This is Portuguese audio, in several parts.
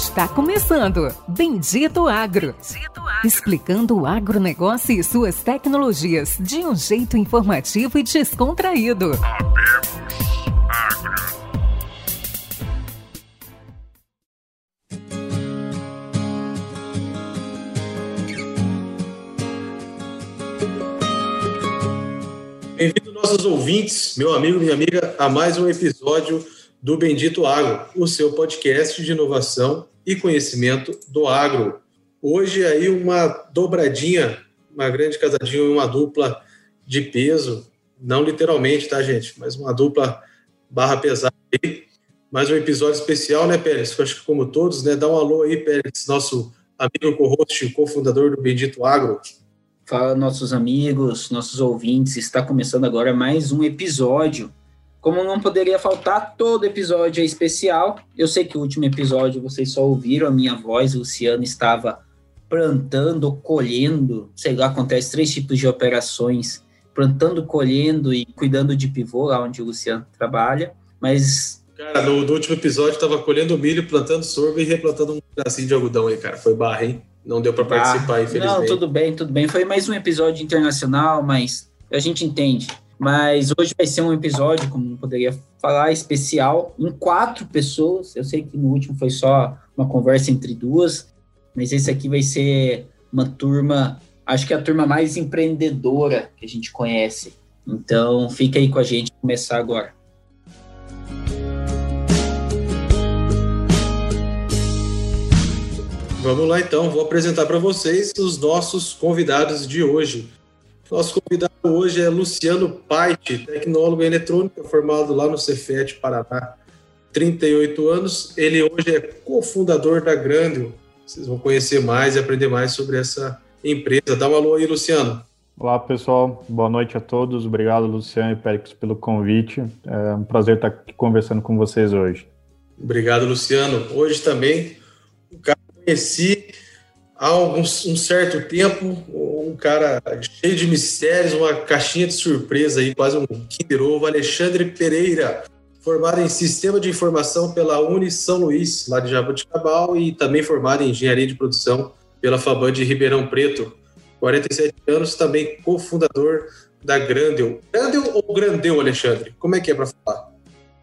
Está começando Bendito Agro. Bendito Agro. Explicando o agronegócio e suas tecnologias de um jeito informativo e descontraído. Bem-vindo nossos ouvintes, meu amigo, minha amiga, a mais um episódio do Bendito Agro, o seu podcast de inovação e conhecimento do agro. Hoje aí uma dobradinha, uma grande casadinha, uma dupla de peso, não literalmente, tá, gente? Mas uma dupla barra pesada aí. Mais um episódio especial, né, Pérez? Acho que como todos, né? Dá um alô aí, Pérez, nosso amigo co-host, cofundador do Bendito Agro. Fala, nossos amigos, nossos ouvintes. Está começando agora mais um episódio como não poderia faltar, todo episódio é especial. Eu sei que o último episódio vocês só ouviram a minha voz, o Luciano estava plantando, colhendo, sei lá, acontece três tipos de operações, plantando, colhendo e cuidando de pivô, lá onde o Luciano trabalha, mas... Cara, no, no último episódio estava colhendo milho, plantando sorgo e replantando um pedacinho de algodão aí, cara, foi barra, hein? Não deu para participar, infelizmente. Não, tudo bem, tudo bem, foi mais um episódio internacional, mas a gente entende. Mas hoje vai ser um episódio, como poderia falar, especial, em quatro pessoas. Eu sei que no último foi só uma conversa entre duas, mas esse aqui vai ser uma turma, acho que é a turma mais empreendedora que a gente conhece. Então, fica aí com a gente, começar agora. Vamos lá então, vou apresentar para vocês os nossos convidados de hoje. Nosso convidado hoje é Luciano Paiti, tecnólogo em eletrônica, formado lá no Cefet, Paraná, 38 anos. Ele hoje é cofundador da Grandel. Vocês vão conhecer mais e aprender mais sobre essa empresa. Dá um alô aí, Luciano. Olá, pessoal. Boa noite a todos. Obrigado, Luciano e Péricles, pelo convite. É um prazer estar aqui conversando com vocês hoje. Obrigado, Luciano. Hoje também, o cara conheci há algum, um certo tempo, um cara cheio de mistérios, uma caixinha de surpresa aí, quase um Kinder Ovo, Alexandre Pereira, formado em Sistema de Informação pela Uni São Luís, lá de Jaboticabal, e também formado em Engenharia de Produção pela Faban de Ribeirão Preto. 47 anos, também cofundador da Grandel. Grandel ou Grandeu, Alexandre? Como é que é para falar?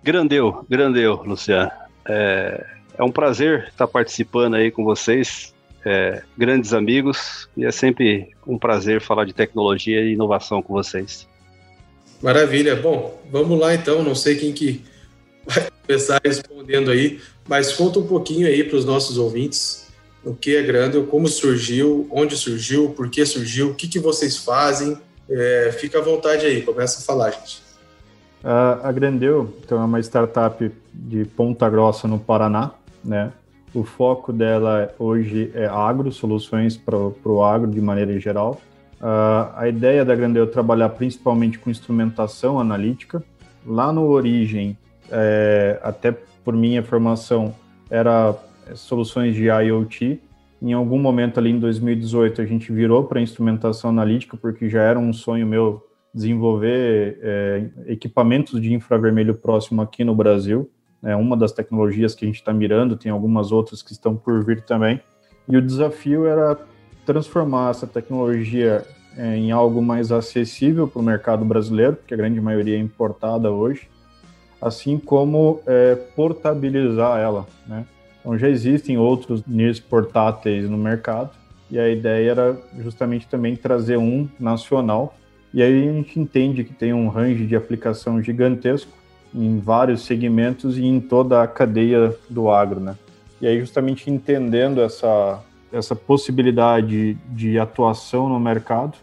Grandeu, Grandeu, Luciano. É, é um prazer estar participando aí com vocês é, grandes amigos e é sempre um prazer falar de tecnologia e inovação com vocês. Maravilha. Bom, vamos lá então. Não sei quem que vai começar respondendo aí, mas conta um pouquinho aí para os nossos ouvintes o que é Grandel, como surgiu, onde surgiu, por que surgiu, o que, que vocês fazem. É, fica à vontade aí, começa a falar, gente. A Grandel então, é uma startup de Ponta Grossa, no Paraná, né? O foco dela hoje é agro, soluções para o agro de maneira geral. Uh, a ideia da Grandeu é trabalhar principalmente com instrumentação analítica. Lá no Origem, é, até por minha formação, era soluções de IoT. Em algum momento ali em 2018, a gente virou para instrumentação analítica, porque já era um sonho meu desenvolver é, equipamentos de infravermelho próximo aqui no Brasil é uma das tecnologias que a gente está mirando, tem algumas outras que estão por vir também. E o desafio era transformar essa tecnologia é, em algo mais acessível para o mercado brasileiro, porque a grande maioria é importada hoje, assim como é, portabilizar ela. Né? Então já existem outros NIRs portáteis no mercado, e a ideia era justamente também trazer um nacional. E aí a gente entende que tem um range de aplicação gigantesco, em vários segmentos e em toda a cadeia do agro, né? E aí justamente entendendo essa essa possibilidade de atuação no mercado,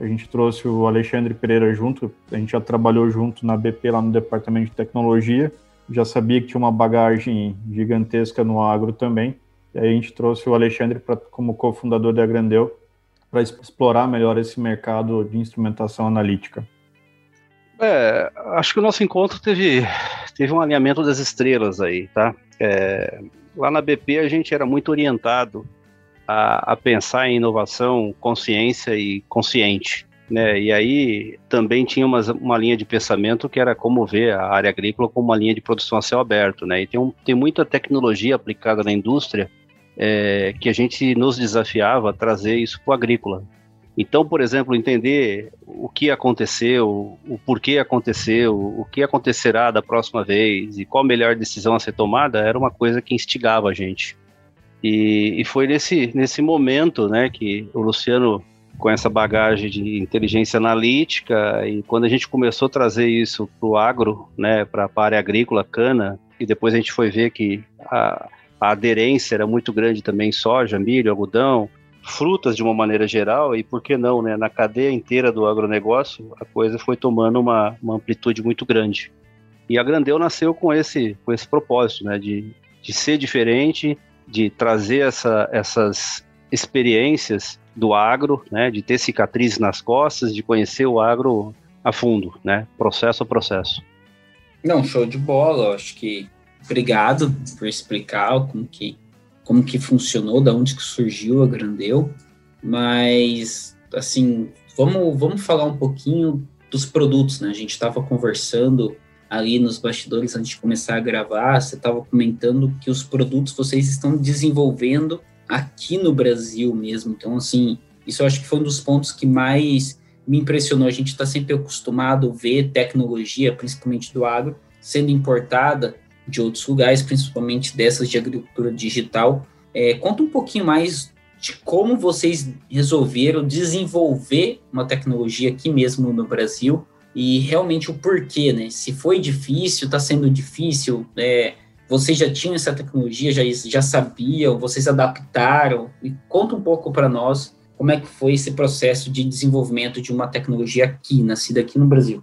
a gente trouxe o Alexandre Pereira junto, a gente já trabalhou junto na BP lá no departamento de tecnologia, já sabia que tinha uma bagagem gigantesca no agro também. E aí a gente trouxe o Alexandre como cofundador da Grandeu para explorar melhor esse mercado de instrumentação analítica. É, acho que o nosso encontro teve, teve um alinhamento das estrelas aí, tá? É, lá na BP a gente era muito orientado a, a, pensar em inovação, consciência e consciente. né? E aí também tinha uma, uma linha de pensamento que era como ver a área agrícola como uma linha de produção a céu aberto, né? E tem, um, tem muita tecnologia aplicada na indústria é, que a gente nos desafiava a trazer isso para o agrícola. Então, por exemplo, entender o que aconteceu, o porquê aconteceu, o que acontecerá da próxima vez e qual a melhor decisão a ser tomada era uma coisa que instigava a gente. E, e foi nesse, nesse momento né, que o Luciano com essa bagagem de inteligência analítica e quando a gente começou a trazer isso para o agro, né, para a área agrícola, cana, e depois a gente foi ver que a, a aderência era muito grande também soja, milho, algodão, frutas de uma maneira geral e por que não, né, na cadeia inteira do agronegócio, a coisa foi tomando uma, uma amplitude muito grande. E a Grandeu nasceu com esse, com esse propósito, né, de, de ser diferente, de trazer essa, essas experiências do agro, né, de ter cicatrizes nas costas, de conhecer o agro a fundo, né, processo a processo. Não, show de bola, acho que obrigado por explicar como que, como que funcionou, da onde que surgiu a Grandeu, mas, assim, vamos, vamos falar um pouquinho dos produtos, né, a gente estava conversando ali nos bastidores antes de começar a gravar, você estava comentando que os produtos vocês estão desenvolvendo aqui no Brasil mesmo. Então, assim, isso eu acho que foi um dos pontos que mais me impressionou. A gente está sempre acostumado a ver tecnologia, principalmente do agro, sendo importada de outros lugares, principalmente dessas de agricultura digital. É, conta um pouquinho mais de como vocês resolveram desenvolver uma tecnologia aqui mesmo no Brasil e realmente o porquê, né? Se foi difícil, está sendo difícil, é, vocês já tinham essa tecnologia, já, já sabiam, vocês adaptaram? E conta um pouco para nós como é que foi esse processo de desenvolvimento de uma tecnologia aqui, nascida aqui no Brasil.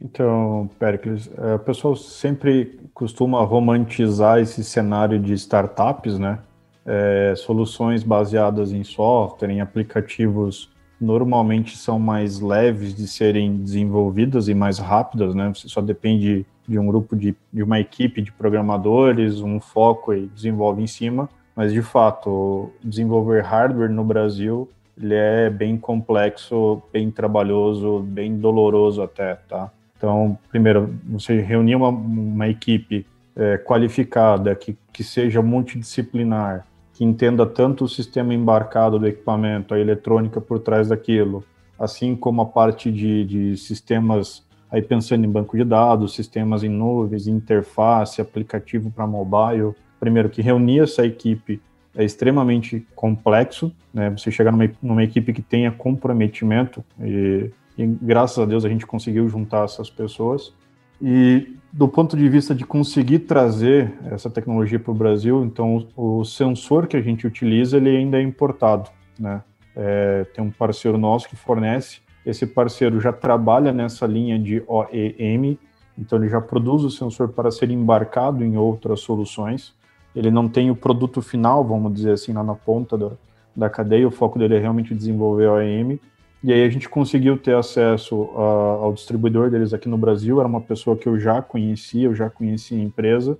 Então, Pericles, é, o pessoal sempre costuma romantizar esse cenário de startups, né? É, soluções baseadas em software, em aplicativos, normalmente são mais leves de serem desenvolvidas e mais rápidas, né? Você só depende de um grupo de, de uma equipe de programadores, um foco e desenvolve em cima. Mas de fato, desenvolver hardware no Brasil ele é bem complexo, bem trabalhoso, bem doloroso até, tá? Então, primeiro, você reunir uma, uma equipe é, qualificada, que, que seja multidisciplinar, que entenda tanto o sistema embarcado do equipamento, a eletrônica por trás daquilo, assim como a parte de, de sistemas Aí pensando em banco de dados, sistemas em nuvens, interface, aplicativo para mobile. Primeiro, que reunir essa equipe é extremamente complexo, né? Você chegar numa, numa equipe que tenha comprometimento e, e, graças a Deus a gente conseguiu juntar essas pessoas. E do ponto de vista de conseguir trazer essa tecnologia para o Brasil, então o, sensor que a gente utiliza ele ainda é importado, né? É, tem um parceiro nosso que fornece esse parceiro já trabalha nessa linha de OEM, então ele já produz o sensor para ser embarcado em outras soluções. Ele não tem o produto final, vamos dizer assim, lá na ponta da, da cadeia, o foco dele é realmente desenvolver OEM. E aí a gente conseguiu ter acesso a, ao distribuidor deles aqui no Brasil, era uma pessoa que eu já conhecia, eu já conhecia a empresa,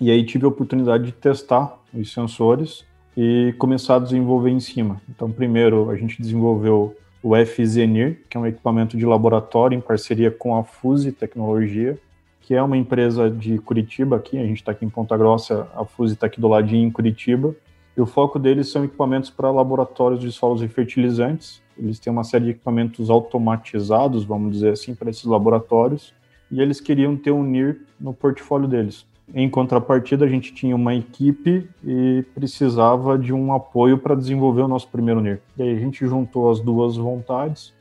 e aí tive a oportunidade de testar os sensores e começar a desenvolver em cima. Então, primeiro a gente desenvolveu o FZNIR, que é um equipamento de laboratório em parceria com a Fuse Tecnologia, que é uma empresa de Curitiba aqui, a gente está aqui em Ponta Grossa, a Fuse está aqui do ladinho em Curitiba, e o foco deles são equipamentos para laboratórios de solos e fertilizantes. Eles têm uma série de equipamentos automatizados, vamos dizer assim, para esses laboratórios, e eles queriam ter um NIR no portfólio deles. Em contrapartida, a gente tinha uma equipe e precisava de um apoio para desenvolver o nosso primeiro NIR. E aí a gente juntou as duas vontades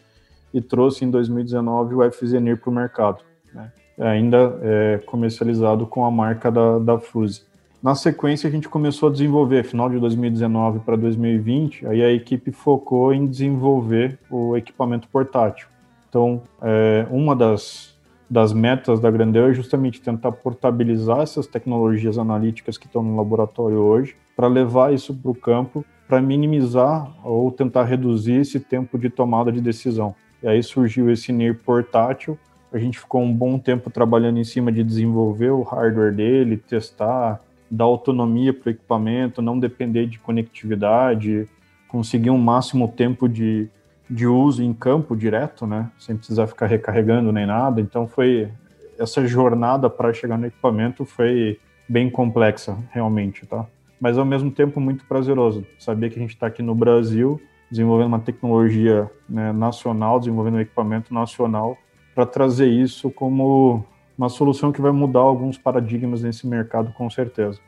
e trouxe em 2019 o FZNIR para o mercado, né? ainda é, comercializado com a marca da, da Fuse. Na sequência, a gente começou a desenvolver, final de 2019 para 2020, aí a equipe focou em desenvolver o equipamento portátil. Então, é, uma das das metas da Grandeu é justamente tentar portabilizar essas tecnologias analíticas que estão no laboratório hoje, para levar isso para o campo, para minimizar ou tentar reduzir esse tempo de tomada de decisão. E aí surgiu esse NIR portátil, a gente ficou um bom tempo trabalhando em cima de desenvolver o hardware dele, testar, dar autonomia para o equipamento, não depender de conectividade, conseguir um máximo tempo de, de uso em campo direto, né? Sem precisar ficar recarregando nem nada. Então foi essa jornada para chegar no equipamento foi bem complexa, realmente, tá? Mas ao mesmo tempo muito prazeroso. Saber que a gente está aqui no Brasil desenvolvendo uma tecnologia né, nacional, desenvolvendo um equipamento nacional para trazer isso como uma solução que vai mudar alguns paradigmas nesse mercado, com certeza.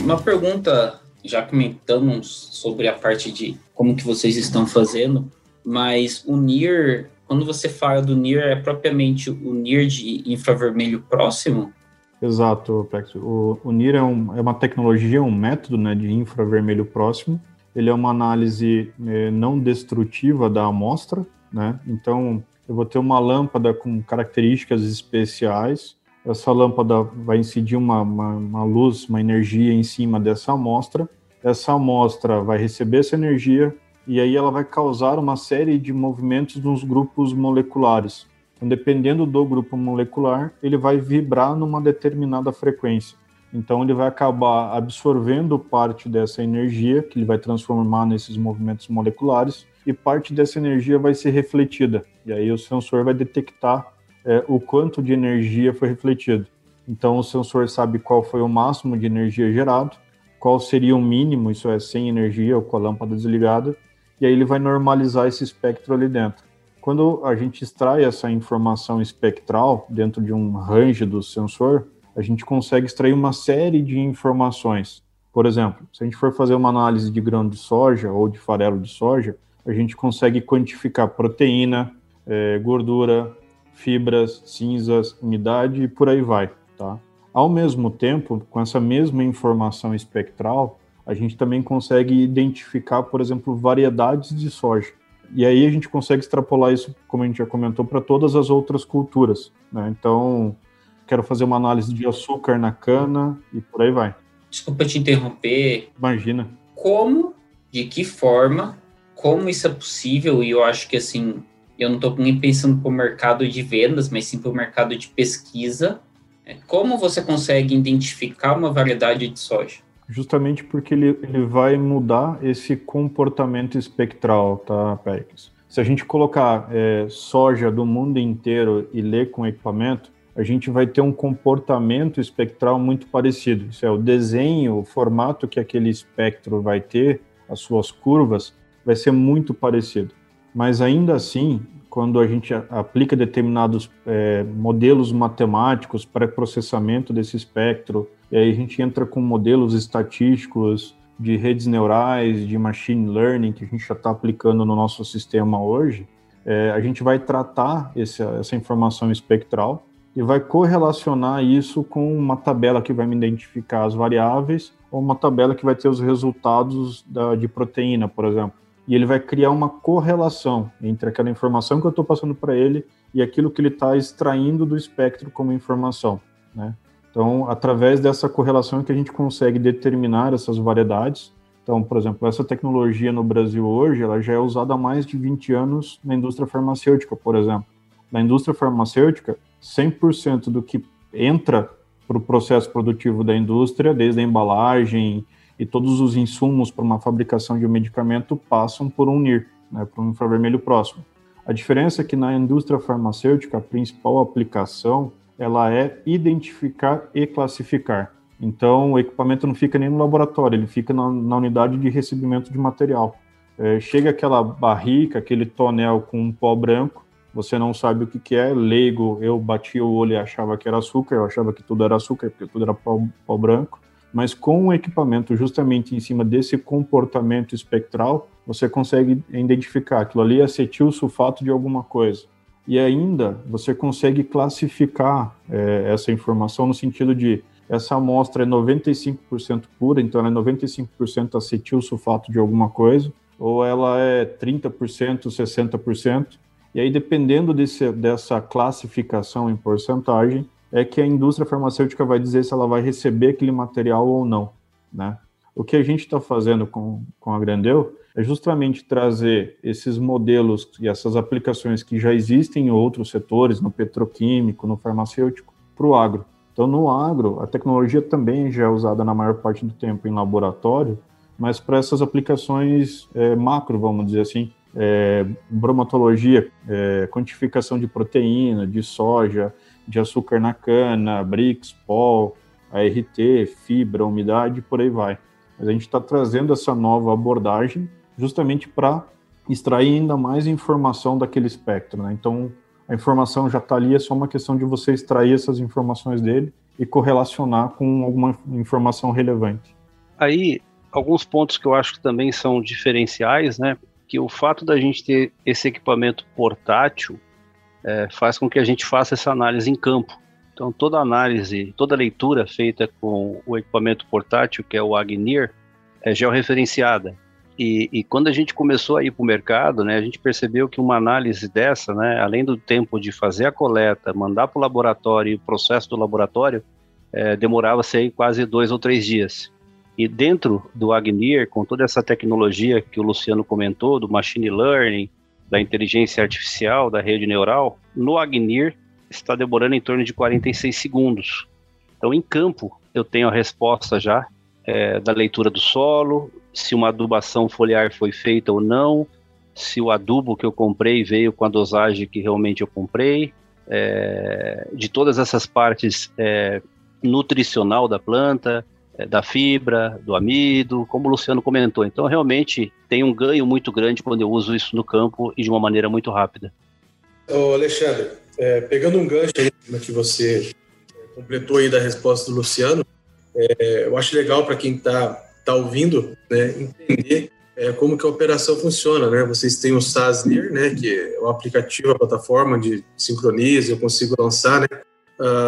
Uma pergunta, já comentamos sobre a parte de como que vocês estão fazendo, mas o NIR, quando você fala do NIR, é propriamente o NIR de infravermelho próximo? Exato, Pex. O, o NIR é, um, é, uma tecnologia, um método né, de infravermelho próximo. Ele é uma análise é, não destrutiva da amostra, né? Então, eu vou ter uma lâmpada com características especiais. Essa lâmpada vai incidir uma, uma, uma luz, uma energia em cima dessa amostra. Essa amostra vai receber essa energia e aí ela vai causar uma série de movimentos nos grupos moleculares. Então, dependendo do grupo molecular, ele vai vibrar numa determinada frequência. Então, ele vai acabar absorvendo parte dessa energia, que ele vai transformar nesses movimentos moleculares, e parte dessa energia vai ser refletida. E aí, o sensor vai detectar é, o quanto de energia foi refletido. Então, o sensor sabe qual foi o máximo de energia gerado, qual seria o mínimo, isso é, sem energia ou com a lâmpada desligada, e aí ele vai normalizar esse espectro ali dentro. Quando a gente extrai essa informação espectral dentro de um range do sensor, a gente consegue extrair uma série de informações. Por exemplo, se a gente for fazer uma análise de grão de soja ou de farelo de soja, a gente consegue quantificar proteína, é, gordura, fibras, cinzas, umidade e por aí vai, tá? Ao mesmo tempo, com essa mesma informação espectral, a gente também consegue identificar, por exemplo, variedades de soja. E aí a gente consegue extrapolar isso, como a gente já comentou, para todas as outras culturas. Né? Então, quero fazer uma análise de açúcar na cana e por aí vai. Desculpa te interromper. Imagina. Como, de que forma, como isso é possível? E eu acho que assim, eu não estou nem pensando para o mercado de vendas, mas sim para o mercado de pesquisa. É, como você consegue identificar uma variedade de soja? justamente porque ele, ele vai mudar esse comportamento espectral, tá, Pérez? Se a gente colocar é, soja do mundo inteiro e ler com equipamento, a gente vai ter um comportamento espectral muito parecido. Isso é, o desenho, o formato que aquele espectro vai ter, as suas curvas, vai ser muito parecido. Mas ainda assim, quando a gente aplica determinados é, modelos matemáticos para processamento desse espectro, e aí a gente entra com modelos estatísticos de redes neurais, de machine learning, que a gente já está aplicando no nosso sistema hoje, é, a gente vai tratar esse, essa informação espectral e vai correlacionar isso com uma tabela que vai me identificar as variáveis ou uma tabela que vai ter os resultados da, de proteína, por exemplo. E ele vai criar uma correlação entre aquela informação que eu estou passando para ele e aquilo que ele está extraindo do espectro como informação. Né? Então, através dessa correlação é que a gente consegue determinar essas variedades. Então, por exemplo, essa tecnologia no Brasil hoje, ela já é usada há mais de 20 anos na indústria farmacêutica, por exemplo. Na indústria farmacêutica, 100% do que entra para o processo produtivo da indústria, desde a embalagem e todos os insumos para uma fabricação de um medicamento, passam por um NIR, né, um infravermelho próximo. A diferença é que na indústria farmacêutica, a principal aplicação ela é identificar e classificar. Então, o equipamento não fica nem no laboratório, ele fica na, na unidade de recebimento de material. É, chega aquela barrica, aquele tonel com um pó branco, você não sabe o que, que é, leigo, eu bati o olho e achava que era açúcar, eu achava que tudo era açúcar, porque tudo era pó, pó branco, mas com o equipamento justamente em cima desse comportamento espectral, você consegue identificar aquilo ali é acetil sulfato de alguma coisa. E ainda você consegue classificar é, essa informação no sentido de essa amostra é 95% pura, então ela é 95% acetil sulfato de alguma coisa, ou ela é 30%, 60%, e aí dependendo desse, dessa classificação em porcentagem, é que a indústria farmacêutica vai dizer se ela vai receber aquele material ou não, né? O que a gente está fazendo com, com a Grandeu é justamente trazer esses modelos e essas aplicações que já existem em outros setores, no petroquímico, no farmacêutico, para o agro. Então, no agro, a tecnologia também já é usada na maior parte do tempo em laboratório, mas para essas aplicações é, macro, vamos dizer assim, é, bromatologia, é, quantificação de proteína, de soja, de açúcar na cana, BRICS, POL, ART, fibra, umidade, por aí vai. Mas a gente está trazendo essa nova abordagem justamente para extrair ainda mais informação daquele espectro. Né? Então, a informação já está ali, é só uma questão de você extrair essas informações dele e correlacionar com alguma informação relevante. Aí, alguns pontos que eu acho que também são diferenciais, né? Que o fato da gente ter esse equipamento portátil é, faz com que a gente faça essa análise em campo. Então, toda análise, toda leitura feita com o equipamento portátil, que é o Agnir, é georreferenciada. E, e, quando a gente começou a ir para o mercado, né, a gente percebeu que uma análise dessa, né, além do tempo de fazer a coleta, mandar para o laboratório e o processo do laboratório, é, demorava aí quase dois ou três dias. E dentro do Agnir, com toda essa tecnologia que o Luciano comentou, do machine learning, da inteligência artificial, da rede neural, no Agnir está demorando em torno de 46 segundos. Então, em campo, eu tenho a resposta já é, da leitura do solo, se uma adubação foliar foi feita ou não, se o adubo que eu comprei veio com a dosagem que realmente eu comprei, é, de todas essas partes é, nutricional da planta, da fibra, do amido, como o Luciano comentou. Então, realmente tem um ganho muito grande quando eu uso isso no campo e de uma maneira muito rápida. Ô Alexandre, é, pegando um gancho aí que você completou aí da resposta do Luciano, é, eu acho legal para quem está está ouvindo, né, entender é, como que a operação funciona, né? Vocês têm o SASNIR, né, que é o aplicativo, a plataforma de sincroniza, eu consigo lançar, né,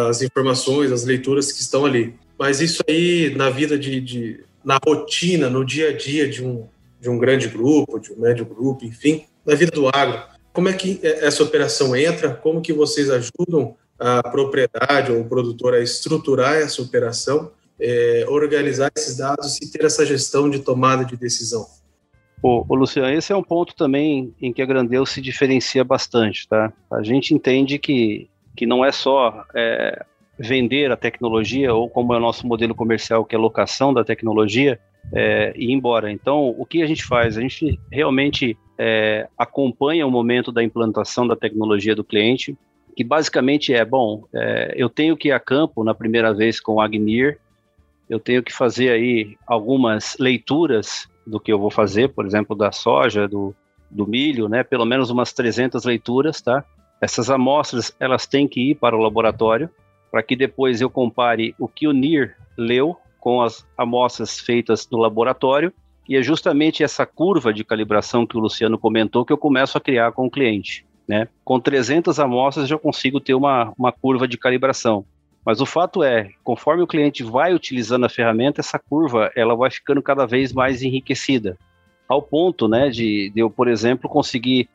as informações, as leituras que estão ali. Mas isso aí na vida de, de na rotina, no dia a dia de um de um grande grupo, de um médio grupo, enfim, na vida do agro, como é que essa operação entra? Como que vocês ajudam a propriedade ou o produtor a estruturar essa operação é, organizar esses dados e ter essa gestão de tomada de decisão. Ô, Luciano, esse é um ponto também em que a Grandeu se diferencia bastante, tá? A gente entende que, que não é só é, vender a tecnologia, ou como é o nosso modelo comercial, que é locação da tecnologia, é, e ir embora. Então, o que a gente faz? A gente realmente é, acompanha o momento da implantação da tecnologia do cliente, que basicamente é, bom, é, eu tenho que ir a campo na primeira vez com o Agnir, eu tenho que fazer aí algumas leituras do que eu vou fazer, por exemplo, da soja, do, do milho, né? Pelo menos umas 300 leituras, tá? Essas amostras, elas têm que ir para o laboratório, para que depois eu compare o que o NIR leu com as amostras feitas no laboratório, e é justamente essa curva de calibração que o Luciano comentou que eu começo a criar com o cliente. Né? Com 300 amostras, já consigo ter uma, uma curva de calibração. Mas o fato é, conforme o cliente vai utilizando a ferramenta, essa curva ela vai ficando cada vez mais enriquecida, ao ponto, né, de, de eu, por exemplo, conseguir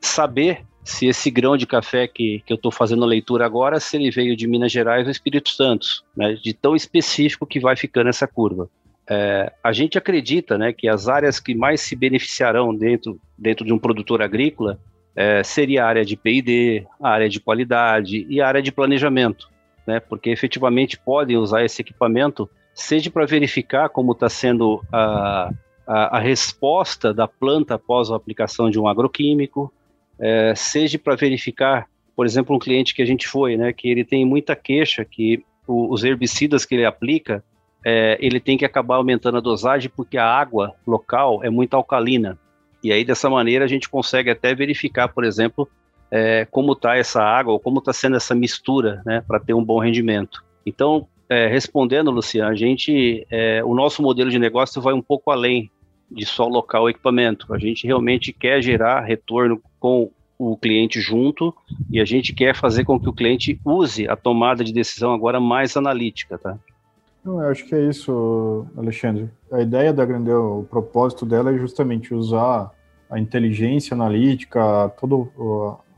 saber se esse grão de café que, que eu estou fazendo a leitura agora, se ele veio de Minas Gerais ou Espírito Santo, né, de tão específico que vai ficando essa curva. É, a gente acredita né, que as áreas que mais se beneficiarão dentro, dentro de um produtor agrícola é, seria a área de P&D, a área de qualidade e a área de planejamento né? Porque efetivamente podem usar esse equipamento, seja para verificar como está sendo a, a, a, resposta da planta após a aplicação de um agroquímico, é, seja para verificar, por exemplo, um cliente que a gente foi, né? Que ele tem muita queixa que o, os herbicidas que ele aplica, é, ele tem que acabar aumentando a dosagem porque a água local é muito alcalina. E aí, dessa maneira, a gente consegue até verificar, por exemplo, é, como está essa água, ou como está sendo essa mistura, né, para ter um bom rendimento. Então, é, respondendo, Luciano, a gente, é, o nosso modelo de negócio vai um pouco além de só locar o equipamento. A gente realmente quer gerar retorno com o cliente junto e a gente quer fazer com que o cliente use a tomada de decisão agora mais analítica, tá? eu acho que é isso, Alexandre. A ideia da Grandel, o propósito dela é justamente usar a inteligência analítica, todo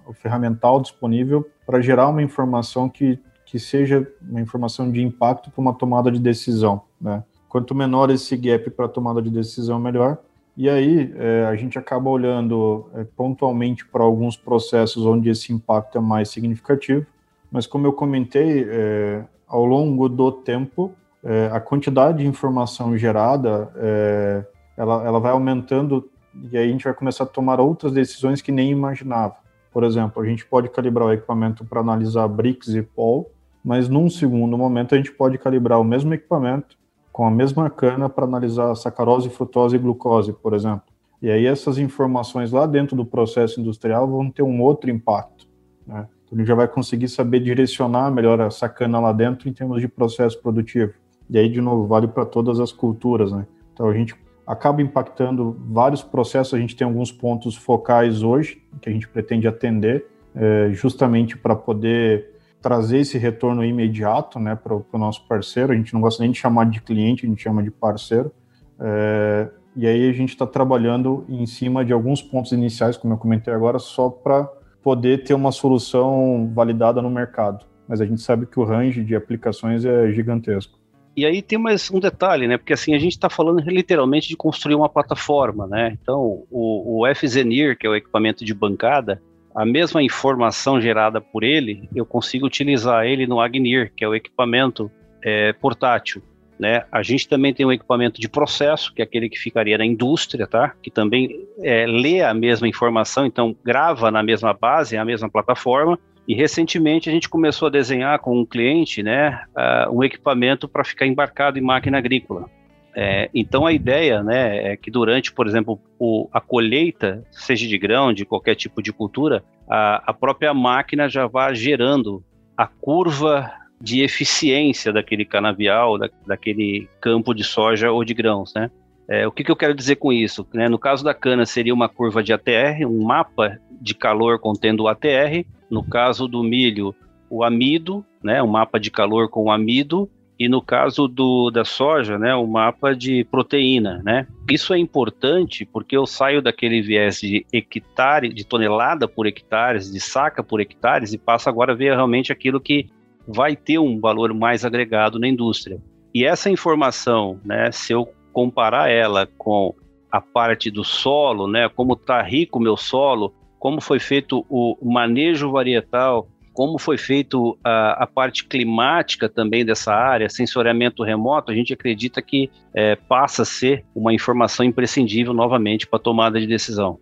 o ferramental disponível para gerar uma informação que, que seja uma informação de impacto para uma tomada de decisão. Né? Quanto menor esse gap para tomada de decisão, melhor. E aí é, a gente acaba olhando é, pontualmente para alguns processos onde esse impacto é mais significativo. Mas como eu comentei, é, ao longo do tempo, é, a quantidade de informação gerada, é, ela, ela vai aumentando e aí a gente vai começar a tomar outras decisões que nem imaginava. Por exemplo, a gente pode calibrar o equipamento para analisar BRICS e POL, mas num segundo momento a gente pode calibrar o mesmo equipamento com a mesma cana para analisar sacarose, frutose e glucose, por exemplo. E aí essas informações lá dentro do processo industrial vão ter um outro impacto. Né? Então a gente já vai conseguir saber direcionar melhor essa cana lá dentro em termos de processo produtivo. E aí, de novo, vale para todas as culturas, né? Então a gente acaba impactando vários processos. A gente tem alguns pontos focais hoje que a gente pretende atender, é, justamente para poder trazer esse retorno imediato né, para o nosso parceiro. A gente não gosta nem de chamar de cliente, a gente chama de parceiro. É, e aí a gente está trabalhando em cima de alguns pontos iniciais, como eu comentei agora, só para poder ter uma solução validada no mercado. Mas a gente sabe que o range de aplicações é gigantesco. E aí tem mais um detalhe, né? Porque assim, a gente está falando literalmente de construir uma plataforma, né? Então, o, o FZNIR, que é o equipamento de bancada, a mesma informação gerada por ele, eu consigo utilizar ele no Agnir, que é o equipamento é, portátil. Né? A gente também tem um equipamento de processo, que é aquele que ficaria na indústria, tá? que também é, lê a mesma informação, então grava na mesma base, a mesma plataforma, e recentemente a gente começou a desenhar com um cliente né, uh, um equipamento para ficar embarcado em máquina agrícola. É, então a ideia né, é que durante, por exemplo, o, a colheita, seja de grão, de qualquer tipo de cultura, a, a própria máquina já vá gerando a curva de eficiência daquele canavial, da, daquele campo de soja ou de grãos, né? É, o que, que, eu quero dizer com isso? Né, no caso da cana, seria uma curva de ATR, um mapa de calor contendo o ATR. No caso do milho, o amido, né, um mapa de calor com o amido. E no caso do, da soja, né, o mapa de proteína. Né? Isso é importante porque eu saio daquele viés de hectare, de tonelada por hectares, de saca por hectares, e passo agora a ver realmente aquilo que vai ter um valor mais agregado na indústria. E essa informação, né, se eu comparar ela com a parte do solo, né, como está rico o meu solo, como foi feito o manejo varietal, como foi feito a, a, parte climática também dessa área, sensoriamento remoto, a gente acredita que é, passa a ser uma informação imprescindível novamente para a tomada de decisão.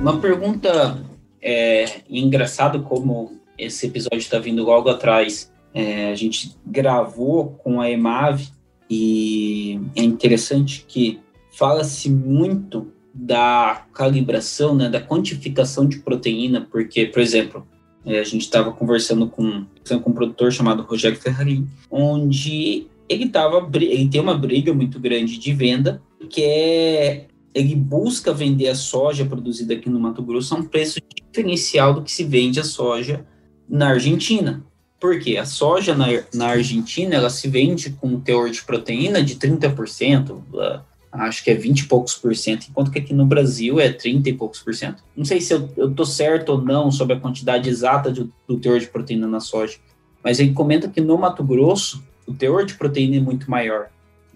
Uma pergunta é engraçado como esse episódio está vindo logo atrás. É, a gente gravou com a EMAV e é interessante que fala-se muito da calibração, né, da quantificação de proteína, porque, por exemplo, é, a gente estava conversando com, com um produtor chamado Rogério Ferrari, onde ele tava, ele tem uma briga muito grande de venda, que é ele busca vender a soja produzida aqui no Mato Grosso a um preço diferencial do que se vende a soja na Argentina. Porque a soja na, na Argentina ela se vende com um teor de proteína de 30%, uh, acho que é 20 e poucos por cento, enquanto que aqui no Brasil é 30 e poucos por cento. Não sei se eu, estou certo ou não sobre a quantidade exata de, do teor de proteína na soja, mas ele comenta que no Mato Grosso o teor de proteína é muito maior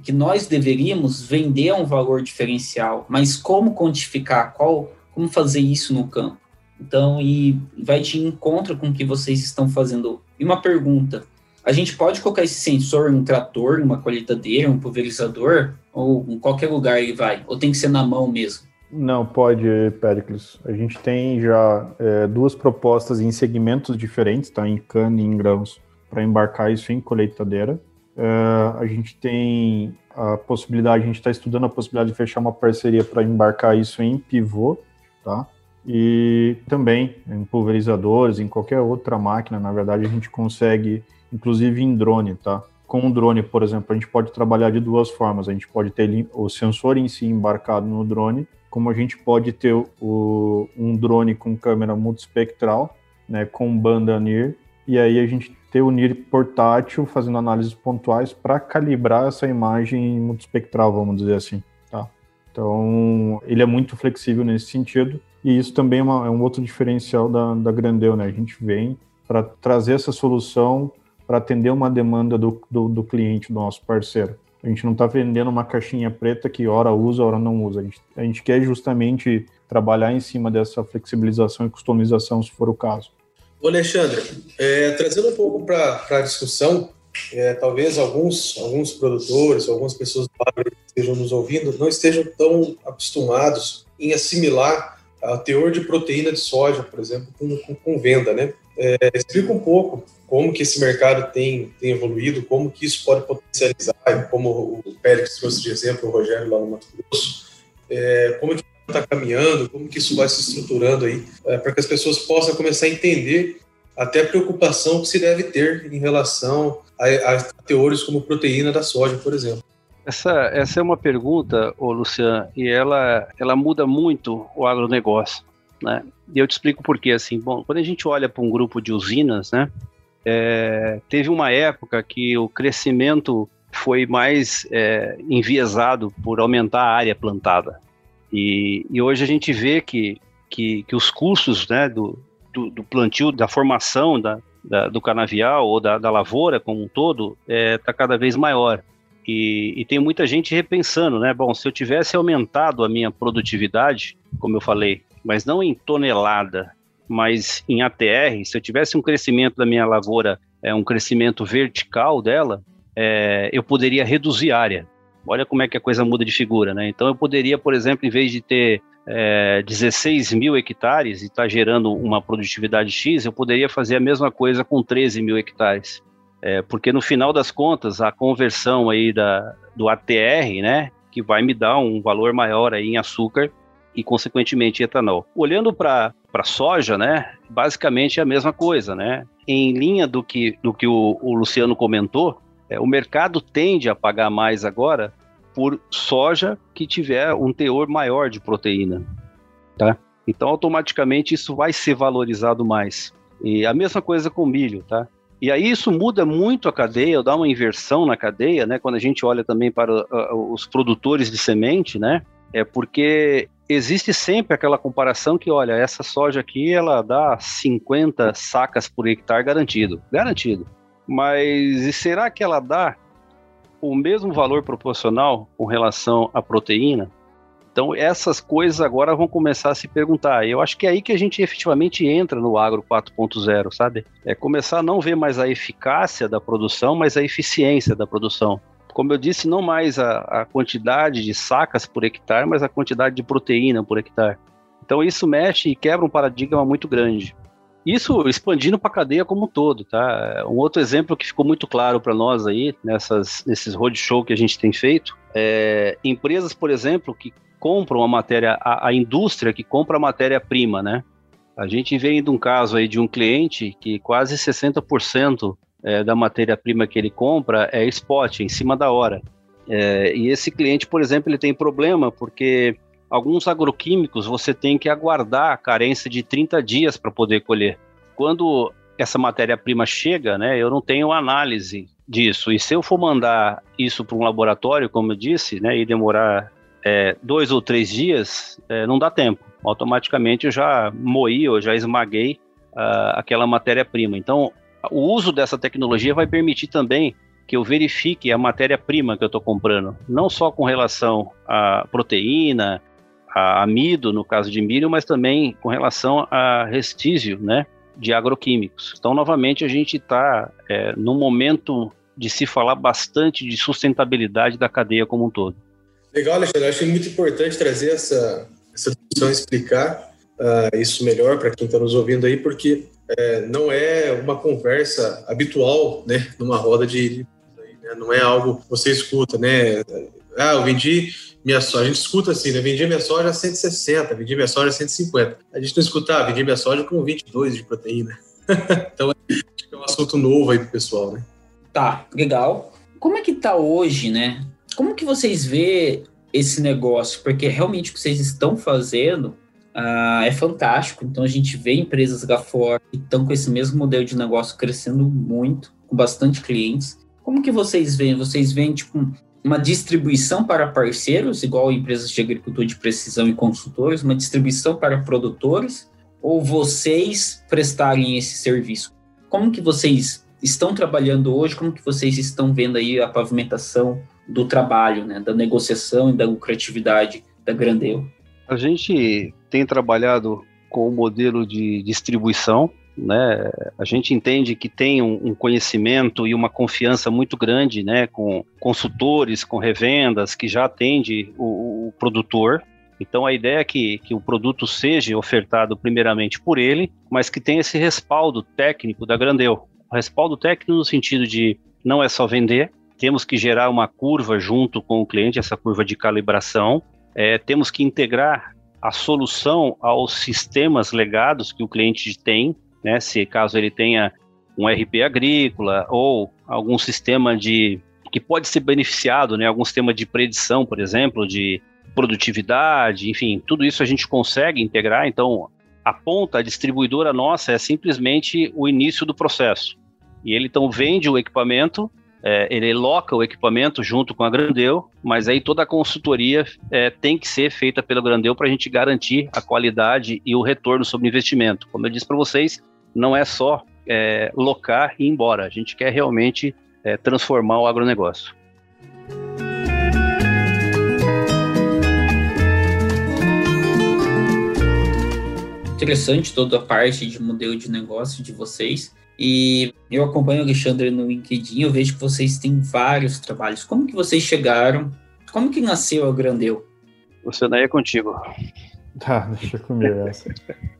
que nós deveríamos vender a um valor diferencial, mas como quantificar, qual, como fazer isso no campo? Então, e vai de encontro com o que vocês estão fazendo. E uma pergunta: a gente pode colocar esse sensor em um trator, em uma colheitadeira, um pulverizador, ou em qualquer lugar ele vai? Ou tem que ser na mão mesmo? Não, pode, Pericles. A gente tem já é, duas propostas em segmentos diferentes, tá? Em cana e em grãos, para embarcar isso em colheitadeira. Uh, a gente tem a possibilidade, a gente está estudando a possibilidade de fechar uma parceria para embarcar isso em pivô, tá? E também em pulverizadores, em qualquer outra máquina, na verdade, a gente consegue, inclusive em drone, tá? Com o drone, por exemplo, a gente pode trabalhar de duas formas. A gente pode ter o sensor em si embarcado no drone, como a gente pode ter o, um drone com câmera multispectral, né, com banda NIR, e aí a gente ter o NIR portátil fazendo análises pontuais para calibrar essa imagem multispectral, vamos dizer assim. Tá? Então, ele é muito flexível nesse sentido, e isso também é, uma, é um outro diferencial da, da Grandeu, né? A gente vem para trazer essa solução para atender uma demanda do, do, do, cliente, do nosso parceiro. A gente não está vendendo uma caixinha preta que hora usa, hora não usa. A gente, a gente quer justamente trabalhar em cima dessa flexibilização e customização, se for o caso. Ô Alexandre, é, trazendo um pouco para a discussão, é, talvez alguns, alguns produtores, algumas pessoas que estejam nos ouvindo, não estejam tão acostumados em assimilar a teor de proteína de soja, por exemplo, com, com, com venda, né? É, explica um pouco como que esse mercado tem, tem evoluído, como que isso pode potencializar, como o Pérez trouxe de exemplo, o Rogério lá no Mato Grosso, é, como que está caminhando, como que isso vai se estruturando aí, é, para que as pessoas possam começar a entender até a preocupação que se deve ter em relação a, a teores como proteína da soja, por exemplo. Essa, essa é uma pergunta, ô Luciano, e ela, ela muda muito o agronegócio, né? E eu te explico por quê, assim, bom, quando a gente olha para um grupo de usinas, né, é, teve uma época que o crescimento foi mais é, enviesado por aumentar a área plantada, e, e hoje a gente vê que, que, que os custos, né, do, do, do plantio, da formação da, da, do canavial ou da, da, lavoura como um todo está é, tá cada vez maior. E, e, tem muita gente repensando, né? Bom, se eu tivesse aumentado a minha produtividade, como eu falei, mas não em tonelada, mas em ATR, se eu tivesse um crescimento da minha lavoura, é um crescimento vertical dela, é, eu poderia reduzir área. Olha como é que a coisa muda de figura, né? Então eu poderia, por exemplo, em vez de ter é, 16 mil hectares e estar tá gerando uma produtividade X, eu poderia fazer a mesma coisa com 13 mil hectares. É, porque no final das contas, a conversão aí da, do ATR, né, que vai me dar um valor maior aí em açúcar e, consequentemente, etanol. Olhando para soja, né, basicamente é a mesma coisa, né? Em linha do que, do que o, o Luciano comentou, é, o mercado tende a pagar mais agora por soja que tiver um teor maior de proteína, tá? Então, automaticamente, isso vai ser valorizado mais. E a mesma coisa com milho, tá? E aí isso muda muito a cadeia, dá uma inversão na cadeia, né? Quando a gente olha também para uh, os produtores de semente, né? É porque existe sempre aquela comparação que, olha, essa soja aqui, ela dá 50 sacas por hectare garantido, garantido. Mas será que ela dá o mesmo valor proporcional com relação à proteína? Então, essas coisas agora vão começar a se perguntar. Eu acho que é aí que a gente efetivamente entra no agro 4.0, sabe? É começar a não ver mais a eficácia da produção, mas a eficiência da produção. Como eu disse, não mais a, a quantidade de sacas por hectare, mas a quantidade de proteína por hectare. Então, isso mexe e quebra um paradigma muito grande. Isso expandindo para a cadeia como um todo, tá? Um outro exemplo que ficou muito claro para nós aí, nessas, nesses roadshow que a gente tem feito, é empresas, por exemplo, que compram a matéria, a, a indústria que compra a matéria-prima, né? A gente vem de um caso aí de um cliente que quase 60% é, da matéria-prima que ele compra é spot, em cima da hora. É, e esse cliente, por exemplo, ele tem problema porque alguns agroquímicos você tem que aguardar a carência de 30 dias para poder colher. Quando essa matéria-prima chega, né, eu não tenho análise disso. E se eu for mandar isso para um laboratório, como eu disse, né, e demorar é, dois ou três dias, é, não dá tempo. Automaticamente eu já moí, eu já esmaguei uh, aquela matéria-prima. Então, o uso dessa tecnologia vai permitir também que eu verifique a matéria-prima que eu estou comprando, não só com relação à proteína, a amido, no caso de milho, mas também com relação a restício, né, de agroquímicos. Então, novamente, a gente está é, momento de se falar bastante de sustentabilidade da cadeia como um todo. Legal, Alexandre. Eu acho muito importante trazer essa, essa discussão, explicar uh, isso melhor para quem está nos ouvindo aí, porque é, não é uma conversa habitual, né, numa roda de, né, não é algo que você escuta, né? Ah, eu vendi minha soja. A gente escuta assim, né? Vendi minha soja a 160, vendi minha soja a 150. A gente não escuta, ah, vendi minha soja com 22 de proteína. então, acho que é um assunto novo aí pro pessoal, né? Tá, legal. Como é que tá hoje, né? Como que vocês vê esse negócio? Porque realmente o que vocês estão fazendo uh, é fantástico. Então a gente vê empresas lá fora que estão com esse mesmo modelo de negócio crescendo muito, com bastante clientes. Como que vocês veem? Vocês veem tipo uma distribuição para parceiros, igual empresas de agricultura de precisão e consultores, uma distribuição para produtores, ou vocês prestarem esse serviço? Como que vocês estão trabalhando hoje? Como que vocês estão vendo aí a pavimentação do trabalho, né, da negociação e da lucratividade da Grandeu? A gente tem trabalhado com o modelo de distribuição, né? A gente entende que tem um, um, conhecimento e uma confiança muito grande, né, com consultores, com revendas que já atende o, o produtor. Então a ideia é que, que o produto seja ofertado primeiramente por ele, mas que tenha esse respaldo técnico da Grandeu. O respaldo técnico no sentido de não é só vender, temos que gerar uma curva junto com o cliente, essa curva de calibração. É, temos que integrar a solução aos sistemas legados que o cliente tem, né? Se caso ele tenha um RP agrícola ou algum sistema de que pode ser beneficiado, né? Algum sistema de predição, por exemplo, de produtividade, enfim, tudo isso a gente consegue integrar. Então, a ponta, a distribuidora nossa é simplesmente o início do processo. E ele então vende o equipamento, é, ele loca o equipamento junto com a Grandeu, mas aí toda a consultoria é, tem que ser feita pela Grandeu para a gente garantir a qualidade e o retorno sobre o investimento. Como eu disse para vocês, não é só é, locar e ir embora. A gente quer realmente é, transformar o agronegócio. Interessante toda a parte de modelo de negócio de vocês. E eu acompanho o Alexandre no LinkedIn, eu vejo que vocês têm vários trabalhos. Como que vocês chegaram? Como que nasceu a Grandeu? Você daí é contigo. Tá, deixa comigo essa.